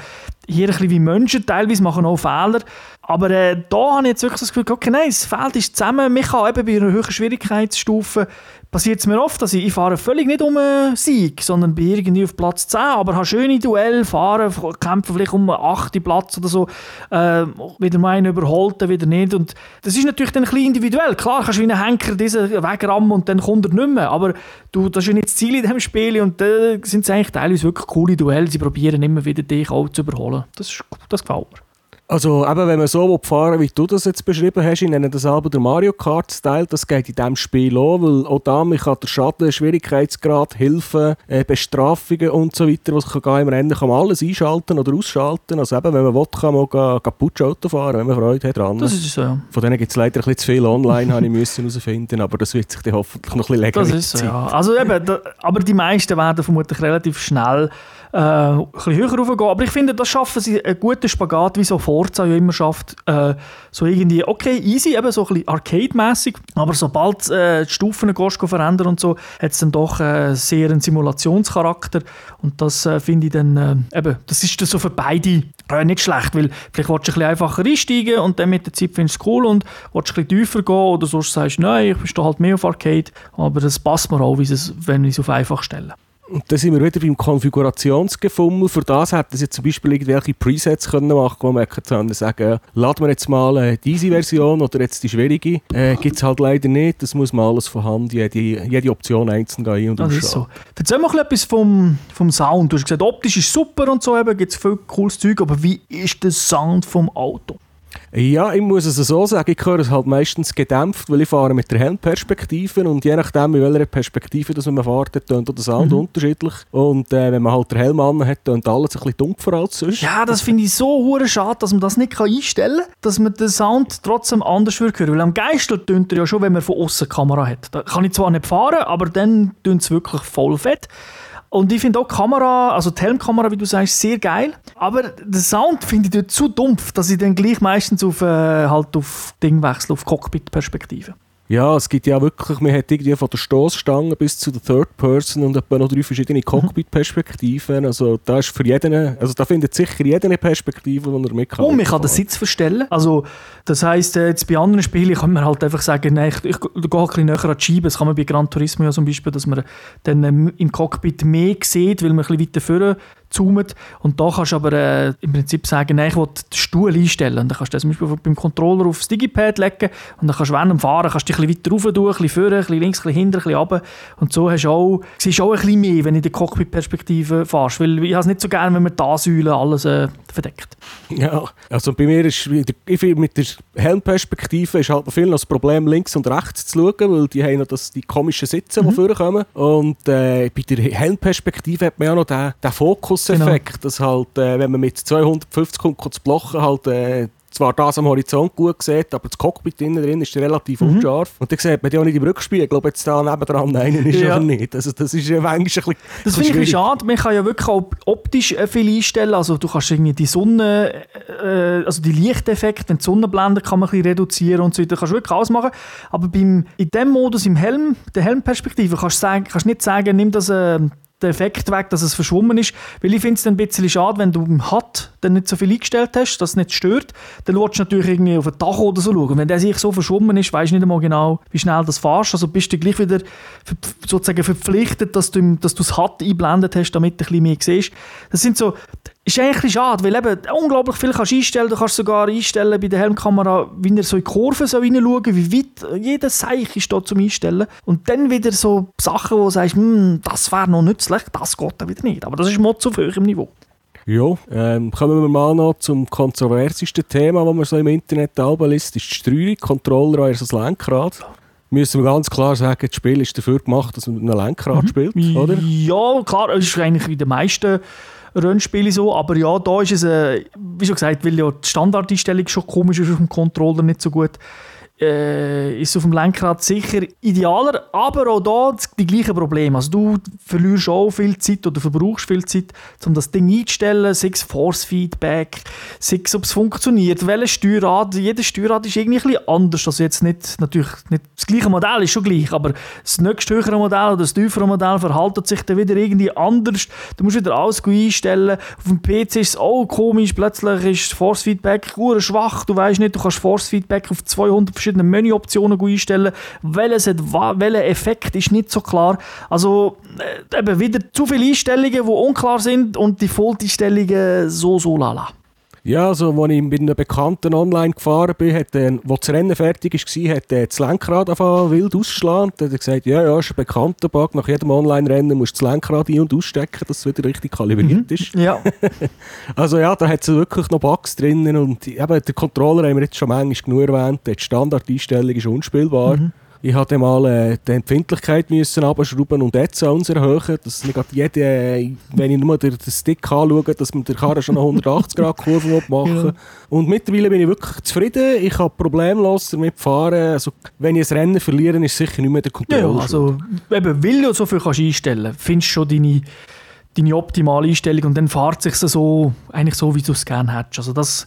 hier ein bisschen wie Menschen, teilweise machen auch Fehler. Aber äh, da habe ich jetzt wirklich das Gefühl, okay, nein, das Feld ist zusammen. Mich kann eben bei einer höheren Schwierigkeitsstufe passiert es mir oft, dass ich, ich fahre völlig nicht um einen Sieg, sondern bin irgendwie auf Platz 10, aber habe schöne Duell, fahren, kämpfen vielleicht um einen 8. Platz oder so, äh, wieder mal einen überholt, dann wieder nicht. Und das ist natürlich dann ein bisschen individuell. Klar kannst du wie ein Henker diesen Weg rammen und dann kommt er nicht mehr, aber du, das ist ja nicht das Ziel in diesem Spiel und da sind es eigentlich teilweise wirklich coole Duelle. Sie probieren immer wieder dich auch zu überholen. Das, ist, das gefällt mir. Also eben, wenn man so fahren wie du das jetzt beschrieben hast, ich nenne das aber der Mario Kart-Style, das geht in diesem Spiel auch, weil auch da man kann der Schaden, Schwierigkeitsgrad, Hilfe, äh, Bestrafungen und so weiter, was kann gehen im Rennen, kann man alles einschalten oder ausschalten. Also eben, wenn man will, kann man auch kaputt Auto fahren, wenn man Freude hat dran. Das ist so, ja. Von denen gibt es leider ein bisschen zu viel online, habe ich müssen herausfinden, aber das wird sich dann hoffentlich noch ein bisschen länger Das ist so, ja. Also eben, da, aber die meisten werden vermutlich relativ schnell äh, ein bisschen höher raufgehen. Aber ich finde, das schaffen sie einen guten Spagat, wie so Forza ja immer schafft. Äh, so irgendwie, okay, easy, eben so ein bisschen arcade-mässig, aber sobald äh, die Stufen verändern und so, hat es dann doch äh, sehr einen Simulationscharakter. Und das äh, finde ich dann, äh, eben, das ist dann so für beide äh, nicht schlecht, weil vielleicht willst du ein bisschen einfacher einsteigen und dann mit der Zeit findest du es cool und willst ein bisschen tiefer gehen oder sonst sagst du, nein, ich bin halt mehr auf Arcade, aber das passt mir auch, wenn ich es auf einfach stelle. Und da sind wir wieder beim Konfigurationsgefummel. Für das hätten sie zum Beispiel irgendwelche Presets können machen wo man können sagen laden wir jetzt mal äh, diese Version oder jetzt die schwierige. Äh, Gibt es halt leider nicht. Das muss man alles von Hand, jede, jede Option einzeln ein- und Das so. Erzähl mal etwas vom, vom Sound. Du hast gesagt, optisch ist super und so, gibt es viel cooles Zeug, aber wie ist der Sound vom Auto? Ja, ich muss es so sagen, ich höre es halt meistens gedämpft, weil ich fahre mit der Helmperspektive und je nachdem, in welcher Perspektive dass man fährt, tönt der Sound Mhm. unterschiedlich. Und äh, wenn man halt den Helm an hat, tönt alles ein bisschen dumpfer als sonst. Ja, das finde ich so hure schade, dass man das nicht kann einstellen kann, dass man den Sound trotzdem anders hören Weil am Geistel tönt er ja schon, wenn man von außen Kamera hat. Da kann ich zwar nicht fahren, aber dann tönt es wirklich voll fett. Und ich finde auch die Kamera, also die Helmkamera, wie du sagst, sehr geil. Aber den Sound finde ich dort zu dumpf, dass ich dann gleich meistens auf, äh, halt auf Ding wechsle, auf Cockpit-Perspektive. Ja, es gibt ja wirklich, man hat irgendwie von der Stoßstange bis zu der Third Person und etwa noch drei verschiedene Cockpit-Perspektiven. Also da ist für jeden, also da findet sicher jeder eine Perspektive, die er mit kann. Und man kann den Sitz verstellen. Also, das heisst, äh, jetzt bei anderen Spielen kann man halt einfach sagen, nein, ich, ich, ich gehe ein bisschen näher an die Scheibe. Das kann man bei Gran Turismo ja zum Beispiel, dass man dann ähm, im Cockpit mehr sieht, weil man ein bisschen weiter vorne zoomt. Und da kannst du aber äh, im Prinzip sagen, nein, ich will den Stuhl einstellen. Und dann kannst du das zum Beispiel beim Controller aufs Digipad legen und dann kannst du während dem Fahren kannst du dich ein bisschen weiter rauf tun, ein bisschen vorne, ein bisschen links, ein bisschen hinten, ein bisschen runter. Und so hast du auch, siehst du auch ein bisschen mehr, wenn du in der Cockpit-Perspektive fährst. Weil ich habe es nicht so gerne, wenn man da Säule alles äh, verdeckt. Ja, also bei mir ist, ich finde, mit der Helmperspektive ist halt noch viel noch das Problem, links und rechts zu schauen, weil die haben noch das, die komischen Sitze, die vorkommen. Und äh, bei der Helmperspektive hat man ja noch den, den Fokuseffekt, dass halt, äh, wenn man mit 250 kommt, zu blochen, halt äh, zwar das am Horizont gut sieht, aber das Cockpit innen drin ist relativ unscharf. Und dann sieht man ja auch nicht im Rückspiegel, ob jetzt da nebendran einer ist Ja. oder nicht. Also das ist ja manchmal ein bisschen Das finde ich schade. Man kann ja wirklich auch optisch äh, viel einstellen. Also du kannst irgendwie die Sonne, äh, also die Lichteffekte, wenn die Sonne blendet, kann man ein bisschen reduzieren und so weiter. Kannst du wirklich alles machen. Aber beim, in dem Modus, im Helm, der Helmperspektive, kannst du sagen, kannst nicht sagen, nimm das äh, den Effekt weg, dass es verschwommen ist. Weil ich finde es ein bisschen schade, wenn du im HUD dann nicht so viel eingestellt hast, dass es nicht stört. Dann willst du natürlich irgendwie auf ein Dach oder so schauen. Wenn der sich so verschwommen ist, weißt du nicht einmal genau, wie schnell das fährst. Also bist du gleich wieder sozusagen verpflichtet, dass du, dass du das HUD einblendet hast, damit du ein bisschen mehr siehst. Das sind so, ist eigentlich ein schade, weil eben unglaublich viel kannst du einstellen. Du kannst sogar einstellen bei der Helmkamera, wie er so in die Kurven so reinschauen wie weit jeder Seich ist da zum Einstellen. Und dann wieder so Sachen, wo du sagst, hm, das wäre noch nützlich, das geht dann wieder nicht. Aber das ist Mod zu hoch im Niveau. Ja, ähm, kommen wir mal noch zum kontroversesten Thema, das man so im Internet liest, ist die Steuerung, Controller versus Lenkrad. Müssen wir ganz klar sagen, das Spiel ist dafür gemacht, dass man mit einem Lenkrad spielt, oder? Ja, klar, es ist eigentlich wie die meisten Rennspiele so, aber ja, da ist es, äh, wie schon gesagt, weil ja die Standardeinstellung schon komisch ist auf dem Controller nicht so gut, äh, ist auf dem Lenkrad sicher idealer, aber auch da die gleichen Probleme. Also du verlierst auch viel Zeit oder verbrauchst viel Zeit, um das Ding einzustellen, sei es Force-Feedback, sei es, ob es funktioniert, welches Steuerrad, jedes Steuerrad ist irgendwie ein bisschen anders, also jetzt nicht, natürlich nicht das gleiche Modell ist schon gleich, aber das nächste höhere Modell oder das tiefere Modell verhaltet sich dann wieder irgendwie anders. Du musst wieder alles gut einstellen. Auf dem PC ist es auch komisch, plötzlich ist Force-Feedback schwach, du weißt nicht, du kannst Force-Feedback auf 200 verschiedene Menüoptionen einstellen. Welches hat, welcher Effekt ist nicht so klar. Also äh, eben wieder zu viele Einstellungen, die unklar sind und die Default-Einstellungen so, so lala. Ja, also, als ich mit einem Bekannten online gefahren bin, hat er, wo das Rennen fertig war, hat er das Lenkrad wild ausgeschlagen. Dann hat er gesagt, ja, ja, ist ein bekannter Bug. Nach jedem Online-Rennen musst du das Lenkrad ein- und ausstecken, dass es wieder richtig kalibriert ist. Ja. Also ja, da hat es wirklich noch Bugs drinnen und eben, der Controller haben wir jetzt schon manchmal genug erwähnt, die Standardeinstellung ist unspielbar. Ich hatte mal äh, die Empfindlichkeit müssen abschrauben und jetzt uns erhöhen, dass nicht jede, äh, wenn ich nur den, den Stick anschaue, dass man der Karre schon eine 180 Grad Kurve machen will. Und mittlerweile bin ich wirklich zufrieden. Ich kann problemlos damit fahren. Also, wenn ich ein Rennen verliere, ist sicher nicht mehr der Ja, Controller. ja, also eben, weil du so viel kannst einstellen kannst, findest du schon deine, deine optimale Einstellung und dann fährt es sich so, eigentlich so, wie du es gerne hättest. Also das,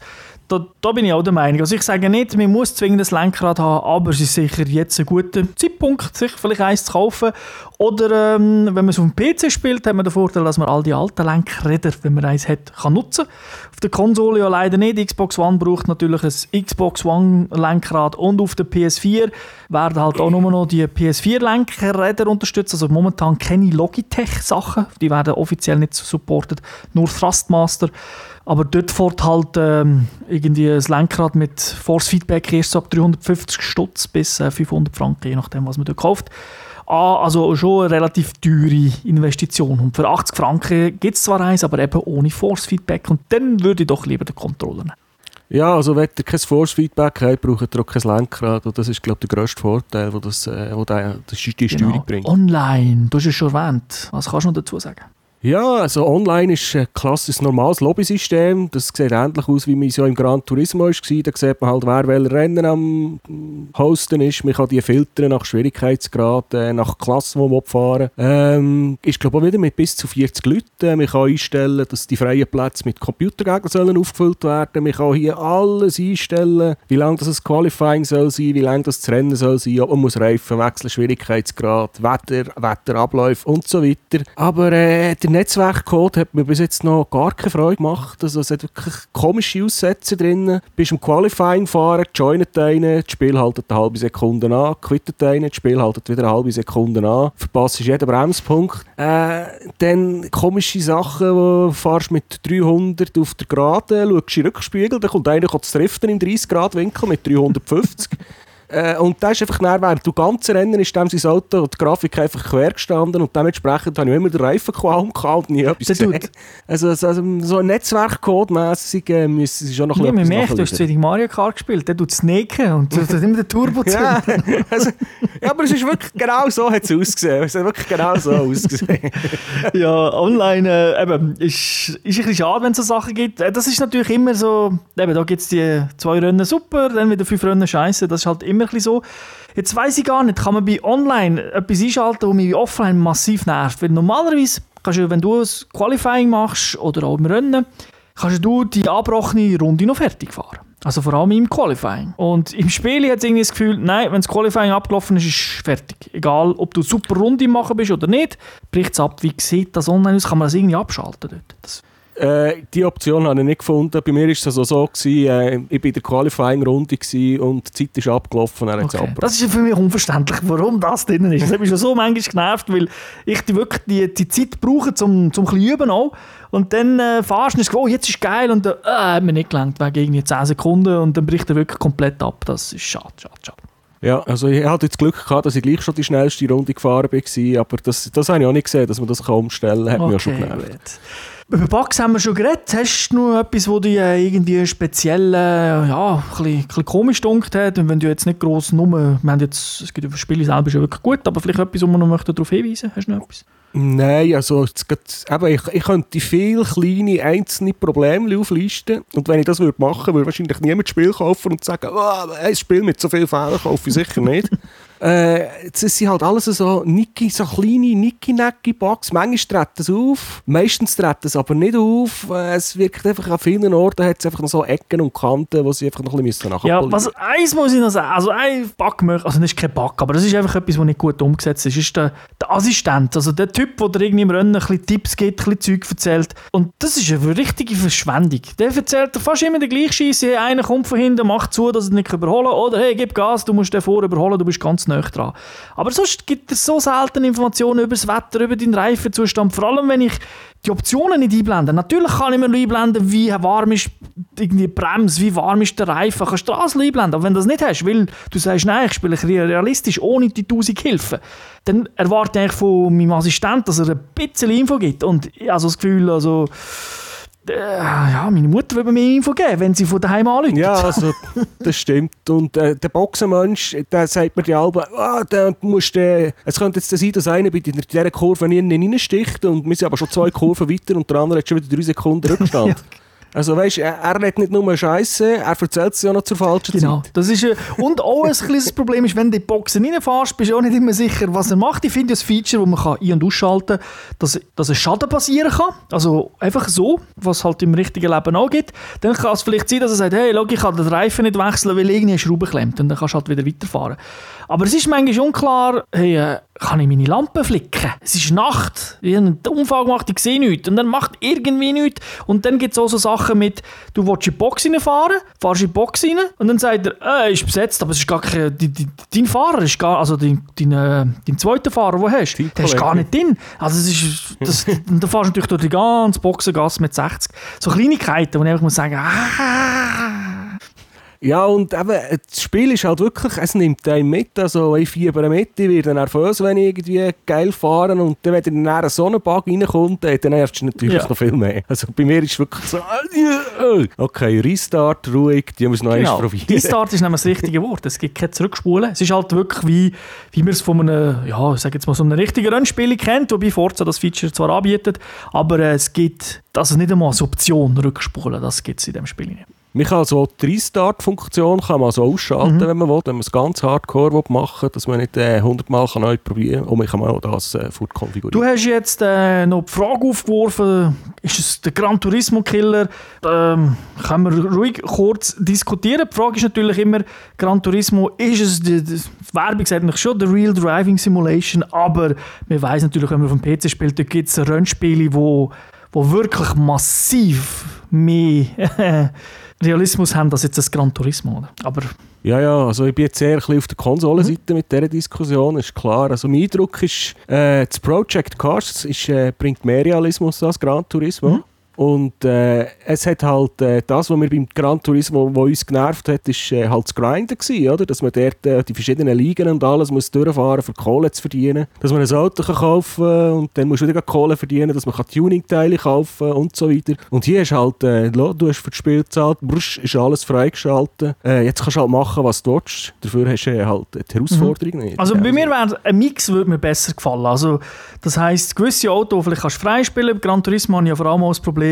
da, da bin ich auch der Meinung. Also ich sage nicht, man muss zwingend ein Lenkrad haben, aber es ist sicher jetzt ein guter Zeitpunkt, sich vielleicht eins zu kaufen. Oder ähm, wenn man es auf dem PC spielt, hat man den Vorteil, dass man all die alten Lenkräder, wenn man eins hat, kann nutzen Auf der Konsole ja leider nicht. Xbox One braucht natürlich ein Xbox One Lenkrad und auf der PS4 werden halt auch nur noch die PS4 Lenkräder unterstützt. Also momentan keine Logitech-Sachen, die werden offiziell nicht supported, nur Thrustmaster. Aber dort fährt halt ähm, irgendwie ein Lenkrad mit Force Feedback erst ab 350 Stutz bis äh, 500 Franken, je nachdem, was man dort kauft. Ah, also schon eine relativ teure Investition. Und für 80 Franken gibt es zwar eins, aber eben ohne Force Feedback. Und dann würde ich doch lieber den Controller nehmen. Ja, also wenn ihr kein Force-Feedback habt, braucht ihr auch kein Lenkrad. Und das ist, glaube ich, der grösste Vorteil, wo das, äh, wo der, das die Steuerung bringt. Online, du hast es schon erwähnt. Was kannst du noch dazu sagen? Ja, also online ist ein klassisches normales Lobbysystem. Das sieht ähnlich aus, wie man so im Gran Turismo war. Da sieht man halt, wer welcher Rennen am Hosten ist. Man kann die filtern nach Schwierigkeitsgrad, nach Klasse, die man fahren will. Ähm, ist, glaube ich, wieder mit bis zu 40 Leuten. Man kann einstellen, dass die freien Plätze mit Computergegnern sollen aufgefüllt werden. Man kann hier alles einstellen, wie lange das Qualifying soll sein, wie lange das, das Rennen soll sein, ob man muss Reifen wechseln, Schwierigkeitsgrad, Wetter, Wetterabläufe und so weiter. Aber äh, der Netzwerkcode hat mir bis jetzt noch gar keine Freude gemacht. Also es hat wirklich komische Aussätze drin. Du bist im Qualifying fahren, joinet einen, das Spiel haltet eine halbe Sekunde an, quittet einen, das Spiel haltet wieder eine halbe Sekunde an, verpasst jeden Bremspunkt. Äh, dann komische Sachen, wo du fährst mit 300 auf der Gerade, schaust in den Rückspiegel, dann kommt einer zu driften im 30 Grad Winkel mit 350. Äh, und das ist einfach dann, während du ganze Rennen ist dem sein Auto und die Grafik einfach quer gestanden und dementsprechend habe ich immer den Reifenqualm gehabt und nie etwas gesehen. Also, also, also so ein Netzwerkcode-mässig äh, müssen sie schon noch Ja, ein bisschen merkt, du hast zu wenig Mario Kart gespielt. Der tut Snaken und du tut immer den Turbo ja, also, ja, aber es ist wirklich genau so hat es ausgesehen. Es hat wirklich genau so ausgesehen. ja, online äh, eben, ist, ist ein bisschen schade, wenn es so Sachen gibt. Äh, Das ist natürlich immer so, eben, da gibt es die zwei Rennen super, dann wieder fünf Rennen scheiße. Das ist halt immer ein bisschen so. Jetzt weiß ich gar nicht, kann man bei online etwas einschalten, was mich offline massiv nervt? Weil normalerweise, kannst du, wenn du ein Qualifying machst oder auch im Rennen, kannst du die abgebrochene Runde noch fertig fahren. Also vor allem im Qualifying. Und im Spiel hat es irgendwie das Gefühl, nein, wenn das Qualifying abgelaufen ist, ist fertig. Egal, ob du super Runde machen bist oder nicht, bricht es ab. Wie sieht das online aus? Kann man das irgendwie abschalten dort? Das Äh, die Option habe ich nicht gefunden. Bei mir war es also so, gewesen, äh, ich war in der Qualifying-Runde und die Zeit ist abgelaufen. Dann Okay. Das ist für mich unverständlich, warum das drin ist. Das hat mich schon so manchmal genervt, weil ich die wirklich die, die Zeit brauche, ein bisschen üben auch. Und dann äh, fahrst du und sagst, oh, jetzt ist geil und dann äh, hat mir nicht gelangt, wegen irgendwie 10 Sekunden und dann bricht er wirklich komplett ab. Das ist schade, schade, schade. Ja, also ich hatte jetzt Glück gehabt, dass ich gleich schon die schnellste Runde gefahren bin, aber das, das habe ich auch nicht gesehen, dass man das kann umstellen kann. Hat mich auch schon genervt. Über Bugs haben wir schon geredet. Hast du noch etwas, wo dich äh, irgendwie speziell äh, ja, ein bisschen, ein bisschen komisch dunkt hat? Und wenn du jetzt nicht gross nur, wir haben jetzt, es gibt über das Spiel selber schon wirklich gut, aber vielleicht etwas, wo man noch darauf hinweisen Hast du noch etwas? Nein, also eben, ich, ich könnte viele kleine einzelne Probleme auflisten und wenn ich das würde machen würde, wahrscheinlich niemand das Spiel kaufen und sagen, oh, ein Spiel mit so vielen Fehlern kaufe ich sicher nicht. Äh, jetzt sind halt alles so, nicki, so kleine Nicki-Nacki-Bugs. Manchmal treten sie auf, meistens treten sie aber nicht auf. Äh, es wirkt einfach an vielen Orten, hat es einfach noch so Ecken und Kanten, wo sie einfach noch ein bisschen Ja, nachpolieren was, eins muss ich noch sagen. Also ein Bug, möchte- also das ist kein Bug, aber das ist einfach etwas, was nicht gut umgesetzt ist, ist der, der Assistent. Also der Typ, der dir irgendwie im Rennen ein bisschen Tipps gibt, ein bisschen Zeug erzählt. Und das ist eine richtige Verschwendung. Der erzählt fast immer den gleichen Scheiß. Hey, einer kommt von hinten, macht zu, dass er nicht überholen kann. Oder hey, gib Gas, du musst den vor überholen, du bist ganz näher dran. Aber sonst gibt es so selten Informationen über das Wetter, über den Reifenzustand, vor allem wenn ich die Optionen nicht einblende. Natürlich kann ich mir einblenden, wie warm ist die Bremse, wie warm ist der Reifen, kannst du das einblenden. Aber wenn du das nicht hast, weil du sagst, nein, ich spiele realistisch, ohne die 1000 Hilfen, dann erwarte ich von meinem Assistent, dass er ein bisschen Info gibt. Und ich habe so das Gefühl, also ja, meine Mutter würde mir Info geben, wenn sie von daheim anruft. Ja, also, das stimmt. Und äh, der Boxenmensch, der sagt mir die Alben, ah, der musst, äh, es könnte jetzt sein, dass einer bei dieser Kurve nicht reinsticht und wir sind aber schon zwei Kurven weiter und der andere hat schon wieder drei Sekunden Rückstand. ja. Also weißt, er, er redet nicht nur Scheiße, er erzählt es ja noch zur falschen genau. Zeit. Das ist, äh, und auch ein kleines Problem ist, wenn du in die Boxen reinfährst, bist du auch nicht immer sicher, was er macht. Ich finde das Feature, wo man kann ein- und ausschalten kann, dass, dass ein Schaden passieren kann. Also einfach so, was halt im richtigen Leben auch gibt. Dann kann es vielleicht sein, dass er sagt, hey, schau, ich kann den Reifen nicht wechseln, weil irgendwie eine Schraube klemmt. Und dann kannst du halt wieder weiterfahren. Aber es ist manchmal unklar, hey, äh, kann ich meine Lampe flicken? Es ist Nacht, ich habe einen Unfall gemacht, ich sehe nichts. Und dann macht irgendwie nichts. Und dann gibt es auch so Sachen mit, du willst in die Box reinfahren, fahrst in die Box rein und dann sagt er, äh, ist besetzt, aber es ist gar kein, die, die, dein Fahrer ist gar, also dein, dein, äh, dein zweiter Fahrer, den du hast, der ist gar nicht drin. Also es ist, das, und dann fahrst du natürlich durch die ganze Boxengasse mit 60. So Kleinigkeiten, wo ich einfach muss sagen, ah, Ja, und eben, das Spiel ist halt wirklich, es nimmt einen mit, also ich fieber mit, ich werde nervös, wenn ich irgendwie geil fahre und dann, wenn in einen Sonnenbug reinkommt, dann nervt es natürlich Ja. noch viel mehr. Also bei mir ist es wirklich so, okay, Restart, ruhig, die müssen noch Genau. probieren. Restart ist nämlich das richtige Wort. Es gibt kein Zurückspulen. Es ist halt wirklich wie, wie man es von einem, ja, ich sag jetzt mal, so einem richtigen Rennspiel kennt, wobei Forza das Feature zwar anbietet, aber äh, es gibt, also nicht einmal als Option Rückspulen, das gibt es in dem Spiel nicht. Man kann so die Restart-Funktion kann man so ausschalten, Mhm. wenn man will, wenn man es ganz hardcore will machen will, dass man nicht äh, 100 Mal kann neu probieren kann. Und man kann auch das äh, konfigurieren. Du hast jetzt äh, noch die Frage aufgeworfen, ist es der Gran Turismo-Killer? Ähm, können wir ruhig kurz diskutieren. Die Frage ist natürlich immer, Gran Turismo, ist es, die, die Werbung sagt eigentlich schon, der Real Driving Simulation, aber man weiß natürlich, wenn man auf dem PC spielt, da gibt es Rennspiele, wo, wo wirklich massiv mehr Realismus haben als jetzt das Gran Turismo. Oder? Aber Ja, ja, also ich bin jetzt eher auf der Konsolenseite mit dieser Diskussion, ist klar. Also mein Eindruck ist, äh, das Project Cars ist, äh, bringt mehr Realismus als Gran Turismo. Mhm. Und äh, es hat halt äh, das, was mir beim Gran Turismo, was uns genervt hat, ist äh, halt das Grinden gewesen, oder? Dass man dort äh, die verschiedenen Ligen und alles muss durchfahren, um Kohle zu verdienen. Dass man ein Auto kann kaufen und dann musst du wieder Kohle verdienen, dass man kann Tuning-Teile kaufen und so weiter. Und hier ist halt, äh, du hast für das Spiel gezahlt, brusch, ist alles freigeschaltet. Äh, jetzt kannst du halt machen, was du willst. Dafür hast du halt die Herausforderung nicht. Also bei mir wäre ein Mix würde mir besser gefallen. Also das heisst, gewisse Autos vielleicht kannst du freispielen. Bei Gran Turismo habe ich ja vor allem auch das Problem,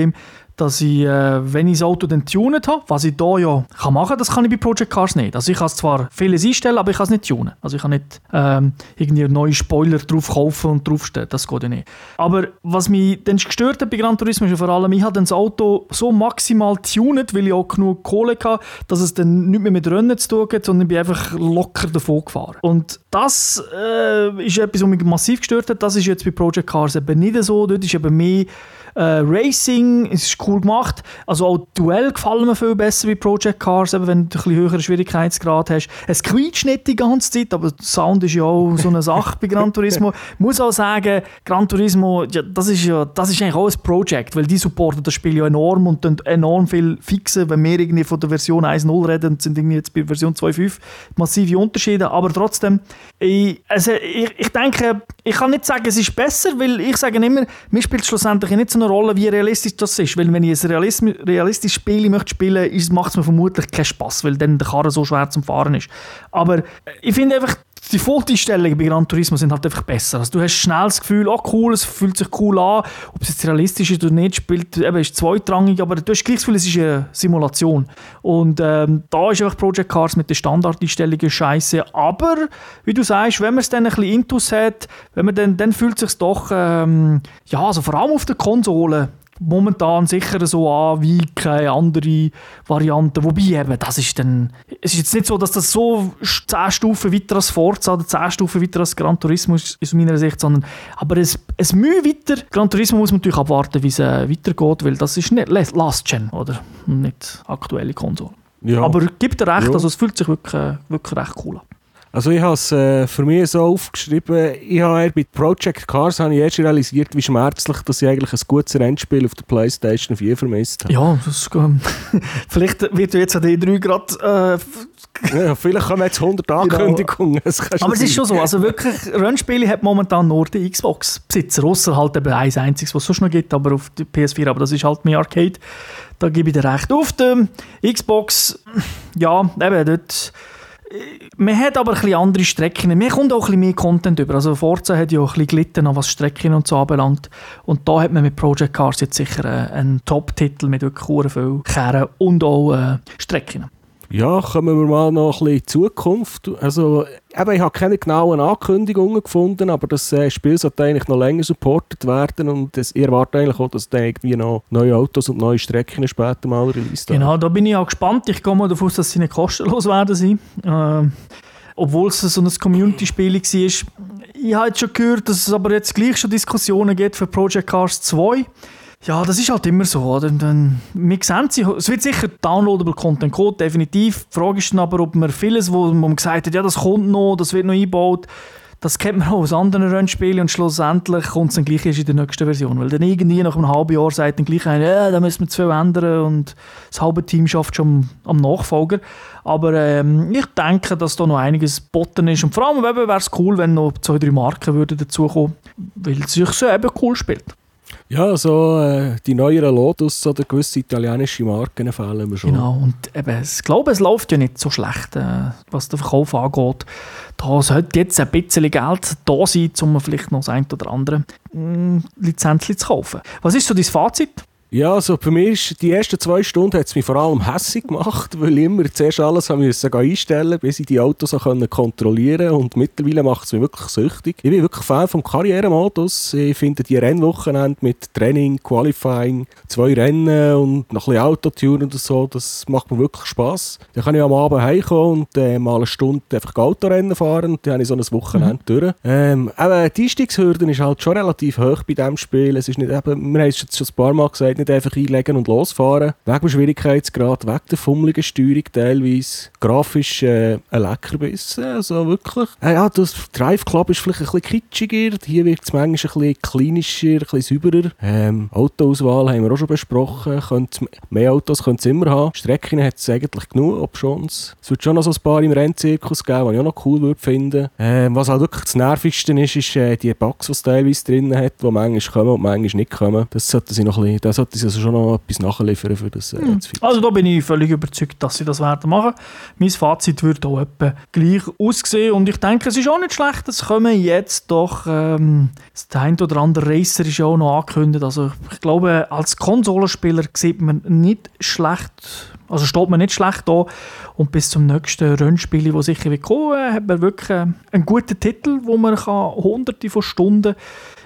dass ich, äh, wenn ich das Auto dann tunet habe, was ich hier ja kann machen kann, das kann ich bei Project Cars nicht. Also ich kann zwar vieles einstellen, aber ich kann es nicht tunen. Also ich kann nicht ähm, irgendwie neuen Spoiler drauf kaufen und draufstellen. Das geht ja nicht. Aber was mich dann gestört hat bei Gran Turismo ist vor allem, ich habe das Auto so maximal tunet, weil ich auch genug Kohle hatte, dass es dann nicht mehr mit Rennen zu tun hat, sondern ich bin einfach locker davon gefahren. Und das äh, ist etwas, was mich massiv gestört hat. Das ist jetzt bei Project Cars eben nicht so. Dort ist eben mehr äh, Racing, es ist cool gemacht. Also auch Duell gefallen mir viel besser wie Project Cars, eben wenn du ein bisschen höheren Schwierigkeitsgrad hast. Es quietscht nicht die ganze Zeit, aber Sound ist ja auch so eine Sache bei Gran Turismo. Ich muss auch sagen, Gran Turismo, ja, das ist ja das ist eigentlich auch ein Projekt, weil die supporten das Spiel ja enorm und dann enorm viel fixen. Wenn wir irgendwie von der Version 1.0 reden, sind irgendwie jetzt bei Version 2.5 massive Unterschiede, aber trotzdem, ich, also ich, ich denke, ich kann nicht sagen, es ist besser, weil ich sage immer, mir spielt schlussendlich nicht so eine Rolle, wie realistisch das ist, weil wenn ich ein realistisches Spiel möchte spielen möchte, macht es mir vermutlich keinen Spaß, weil dann der Karren so schwer zum Fahren ist. Aber ich finde einfach, die Fotoeinstellungen bei Gran Turismo sind halt einfach besser. Also du hast schnell das Gefühl, oh cool, es fühlt sich cool an. Ob es jetzt realistisch ist oder nicht, spielt, eben, ist zweitrangig, aber du hast gleich das Gefühl, es ist eine Simulation. Und ähm, da ist einfach Project Cars mit den Standardeinstellungen scheiße. Aber, wie du sagst, wenn man es dann ein bisschen intus hat, wenn man dann, dann fühlt es sich doch, ähm, ja, also vor allem auf der Konsole, momentan sicher so an wie keine andere Variante. Wobei eben, das ist dann, es ist jetzt nicht so, dass das so 10 Stufen weiter als Forza oder 10 Stufen weiter als Gran Turismo ist, aus meiner Sicht, sondern aber es, es Mühe weiter. Gran Turismo muss man natürlich abwarten, wie es äh, weitergeht, weil das ist nicht Last Gen, oder? Nicht aktuelle Konsole. ja. Aber gibt dir recht, Ja. also es fühlt sich wirklich, äh, wirklich recht cool an. Also ich habe es äh, für mich so aufgeschrieben, ich habe bei Project Cars habe ich erst realisiert, wie schmerzlich dass ich eigentlich ein gutes Rennspiel auf der Playstation 4 vermisst habe. Ja, das ist, ähm, vielleicht wird jetzt an die drei gerade... Äh, ja, vielleicht kommen jetzt 100 genau. Ankündigungen. Genau. Aber es ist schon so, also wirklich, Rennspiele hat momentan nur der Xbox-Besitzer, außer halt eben eins einziges, was es sonst noch gibt, aber auf der PS4, aber das ist halt mehr Arcade. Da gebe ich dir recht. Auf der Xbox, ja, eben dort man hat aber ein andere Strecken. Mir kommt auch ein mehr Content über. Also Forza hat ja auch ein gelitten, was Strecken und so anbelangt. Und da hat man mit Project Cars jetzt sicher äh, einen Top-Titel mit wirklich viel Kehren und auch äh, Strecken. Ja, kommen wir mal noch ein bisschen in Zukunft. Also, eben, ich habe keine genauen Ankündigungen gefunden, aber das äh, Spiel sollte eigentlich noch länger supportet werden und das, ich erwarte eigentlich auch, dass da irgendwie noch neue Autos und neue Strecken später mal released Genau, da bin ich auch gespannt. Ich gehe mal davon aus, dass sie nicht kostenlos werden sein. Äh, obwohl es so ein Community-Spiel war. Ich habe jetzt schon gehört, dass es aber jetzt gleich schon Diskussionen gibt für Project Cars 2. Ja, das ist halt immer so. Oder? Dann, wir sehen sie, es wird sicher downloadable Content kommen, definitiv. Die Frage ist dann aber, ob man vieles, wo man gesagt hat, ja, das kommt noch, das wird noch eingebaut, das kennt man auch aus anderen Rennspielen und schlussendlich kommt es dann gleich erst in der nächsten Version. Weil dann irgendwie nach einem halben Jahr sagt dann gleich einer, ja, da müssen wir viel ändern und das halbe Team schafft schon am, Nachfolger. Aber ähm, ich denke, dass da noch einiges botten ist und vor allem wäre es cool, wenn noch zwei, drei Marken würden dazukommen, weil es sich so eben cool spielt. Ja, so äh, die neueren Lotus oder gewisse italienische Marken fehlen mir schon. Genau, und eben, ich glaube, es läuft ja nicht so schlecht, äh, was den Verkauf angeht. Da sollte jetzt ein bisschen Geld da sein, um vielleicht noch das ein oder andere äh, Lizenz zu kaufen. Was ist so dein Fazit? Ja, also für mich die ersten zwei Stunden hat es mich vor allem hässlich gemacht, weil ich immer zuerst alles haben müssen einstellen bis ich die Autos kontrollieren konnte. Und mittlerweile macht es mich wirklich süchtig. Ich bin wirklich Fan vom Karrieremodus. Ich finde die Rennwochenende mit Training, Qualifying, zwei Rennen und noch ein bisschen Autotune und so, das macht mir wirklich Spass. Dann kann ich am Abend heimkommen und äh, mal eine Stunde einfach Autorennen fahren und dann habe ich so ein Wochenende mhm. durch. Ähm, aber die Einstiegshürde ist halt schon relativ hoch bei diesem Spiel. Es ist nicht eben, wir haben es schon ein paar Mal gesagt, nicht einfach einlegen und losfahren. Wegen dem Schwierigkeitsgrad, wegen der fummeligen Steuerung teilweise. Grafisch äh, ein Leckerbissen, also wirklich. Äh, ja, das Drive Club ist vielleicht ein bisschen kitschiger, hier wird es manchmal ein bisschen klinischer, ein bisschen sauberer. Ähm, Autoauswahl haben wir auch schon besprochen, könnt, mehr Autos können es immer haben. Strecken hat es eigentlich genug Options. Es wird schon noch so ein paar im Rennzirkus geben, die ich auch noch cool würde finden. Ähm, was halt wirklich das Nervigste ist, ist äh, die Bugs, die es teilweise drin hat, die manchmal kommen und manchmal nicht kommen. Das sollte sie noch ein bisschen, sollte sie also schon noch etwas nachliefern für das äh, hm. Also da bin ich völlig überzeugt, dass sie das werden machen. Mein Fazit wird auch etwa gleich aussehen und ich denke, es ist auch nicht schlecht, es kommen jetzt doch ähm, das ein oder andere Racer ist ja auch noch angekündigt. Also ich glaube, als Konsolenspieler sieht man nicht schlecht also steht man nicht schlecht da. Und bis zum nächsten Rennspiel, das sicher wird kommen, hat man wirklich einen guten Titel, wo man kann hunderte von Stunden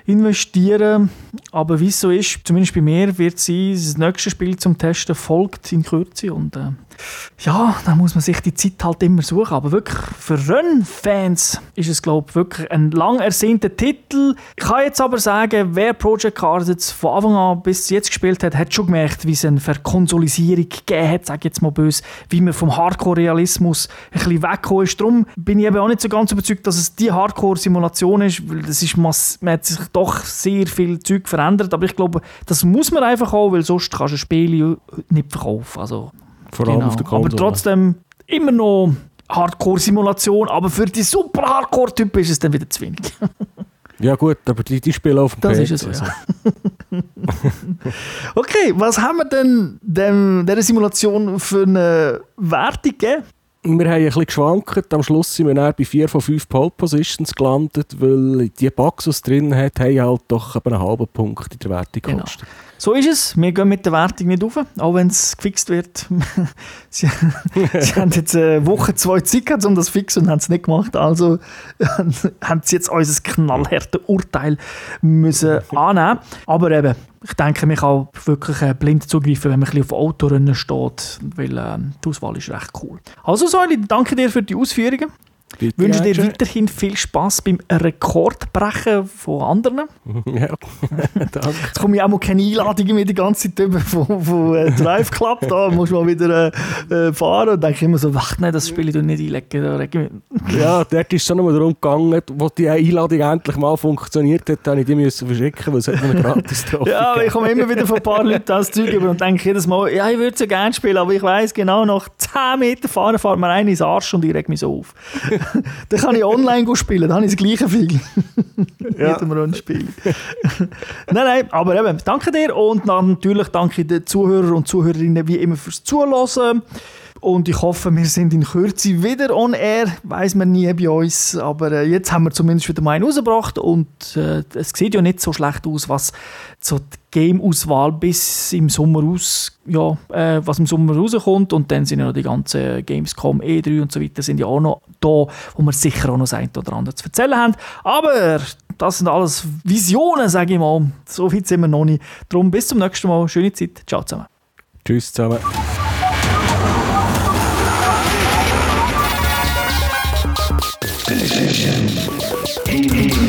investieren Aber wie es so ist, zumindest bei mir, wird sein, das nächste Spiel zum Testen folgt in Kürze. Und äh, ja, da muss man sich die Zeit halt immer suchen. Aber wirklich, für Rennfans ist es, glaube ich, wirklich ein lang ersehnter Titel. Ich kann jetzt aber sagen, wer Project Cars jetzt von Anfang an bis jetzt gespielt hat, hat schon gemerkt, wie es eine Verkonsolisierung gegeben hat, sage ich jetzt mal böse, wie man vom Hardcore-Realismus ein bisschen weggekommen ist. Darum bin ich eben auch nicht so ganz überzeugt, dass es die Hardcore-Simulation ist, weil das ist, man hat sich doch sehr viel Zeug verändert. Aber ich glaube, das muss man einfach auch, weil sonst kannst du Spiele nicht verkaufen. Also, vor allem genau. auf der Konsole. Aber trotzdem immer noch Hardcore-Simulation, aber für die super Hardcore-Typen ist es dann wieder zu wenig. ja gut, aber die, die spielen auf dem Das PC, ist es, ja. okay, was haben wir denn dem, dieser Simulation für eine Wertung gegeben? Wir haben ein bisschen geschwankt. Am Schluss sind wir dann bei 4 von 5 Pole Positions gelandet, weil die Bugs, die es drin hat, haben halt doch einen halben Punkt in der Wertung genau. gekostet. Genau. So ist es. Wir gehen mit der Wertung nicht auf, auch wenn es gefixt wird. sie, sie haben jetzt eine Woche, zwei Zeit gehabt, um das zu fixen und haben es nicht gemacht. Also haben sie jetzt unser knallharte Urteil müssen annehmen. Aber eben, ich denke, man kann wirklich äh, blind zugreifen, wenn man ein bisschen auf Autorennen steht, weil äh, die Auswahl ist recht cool. Also Säuli, danke dir für die Ausführungen. Ich wünsche dir weiterhin viel Spaß beim Rekordbrechen von anderen. ja, danke. Jetzt komme ich auch mal keine Einladungen mehr die ganze Zeit über von, von äh, Drive Club. Da muss man wieder äh, äh, fahren und denke immer so, wach, nein, das Spiel ich nicht einlegen. Ich. Ja, dort ist es nur darum gegangen, wo die Einladung endlich mal funktioniert hat, habe ich die müssen verschicken, weil es hat mir gratis drauf Ja, aber ich komme immer wieder von ein paar Leuten das Zeug über und denke jedes Mal, ja, ich würde so gerne spielen, aber ich weiss genau, nach 10 Meter fahren, fahren wir einen ins Arsch und ich reg mich so auf. dann kann ich online spielen, dann habe ich das gleiche viel. Ja. Mit dem Rundspiel. nein, nein, aber eben, danke dir und natürlich danke den Zuhörern und Zuhörerinnen wie immer fürs Zuhören. Und ich hoffe, wir sind in Kürze wieder on air. Weiß man nie bei uns. Aber äh, jetzt haben wir zumindest wieder mal einen rausgebracht. Und äh, es sieht ja nicht so schlecht aus, was so die Game-Auswahl bis im Sommer aus, ja, äh, was im Sommer rauskommt. Und dann sind ja noch die ganzen Gamescom, E3 und so weiter, sind ja auch noch da, wo wir sicher auch noch das eine oder andere zu erzählen haben. Aber das sind alles Visionen, sage ich mal. So weit sind wir noch nicht. Darum bis zum nächsten Mal. Schöne Zeit. Ciao zusammen. Tschüss zusammen. session.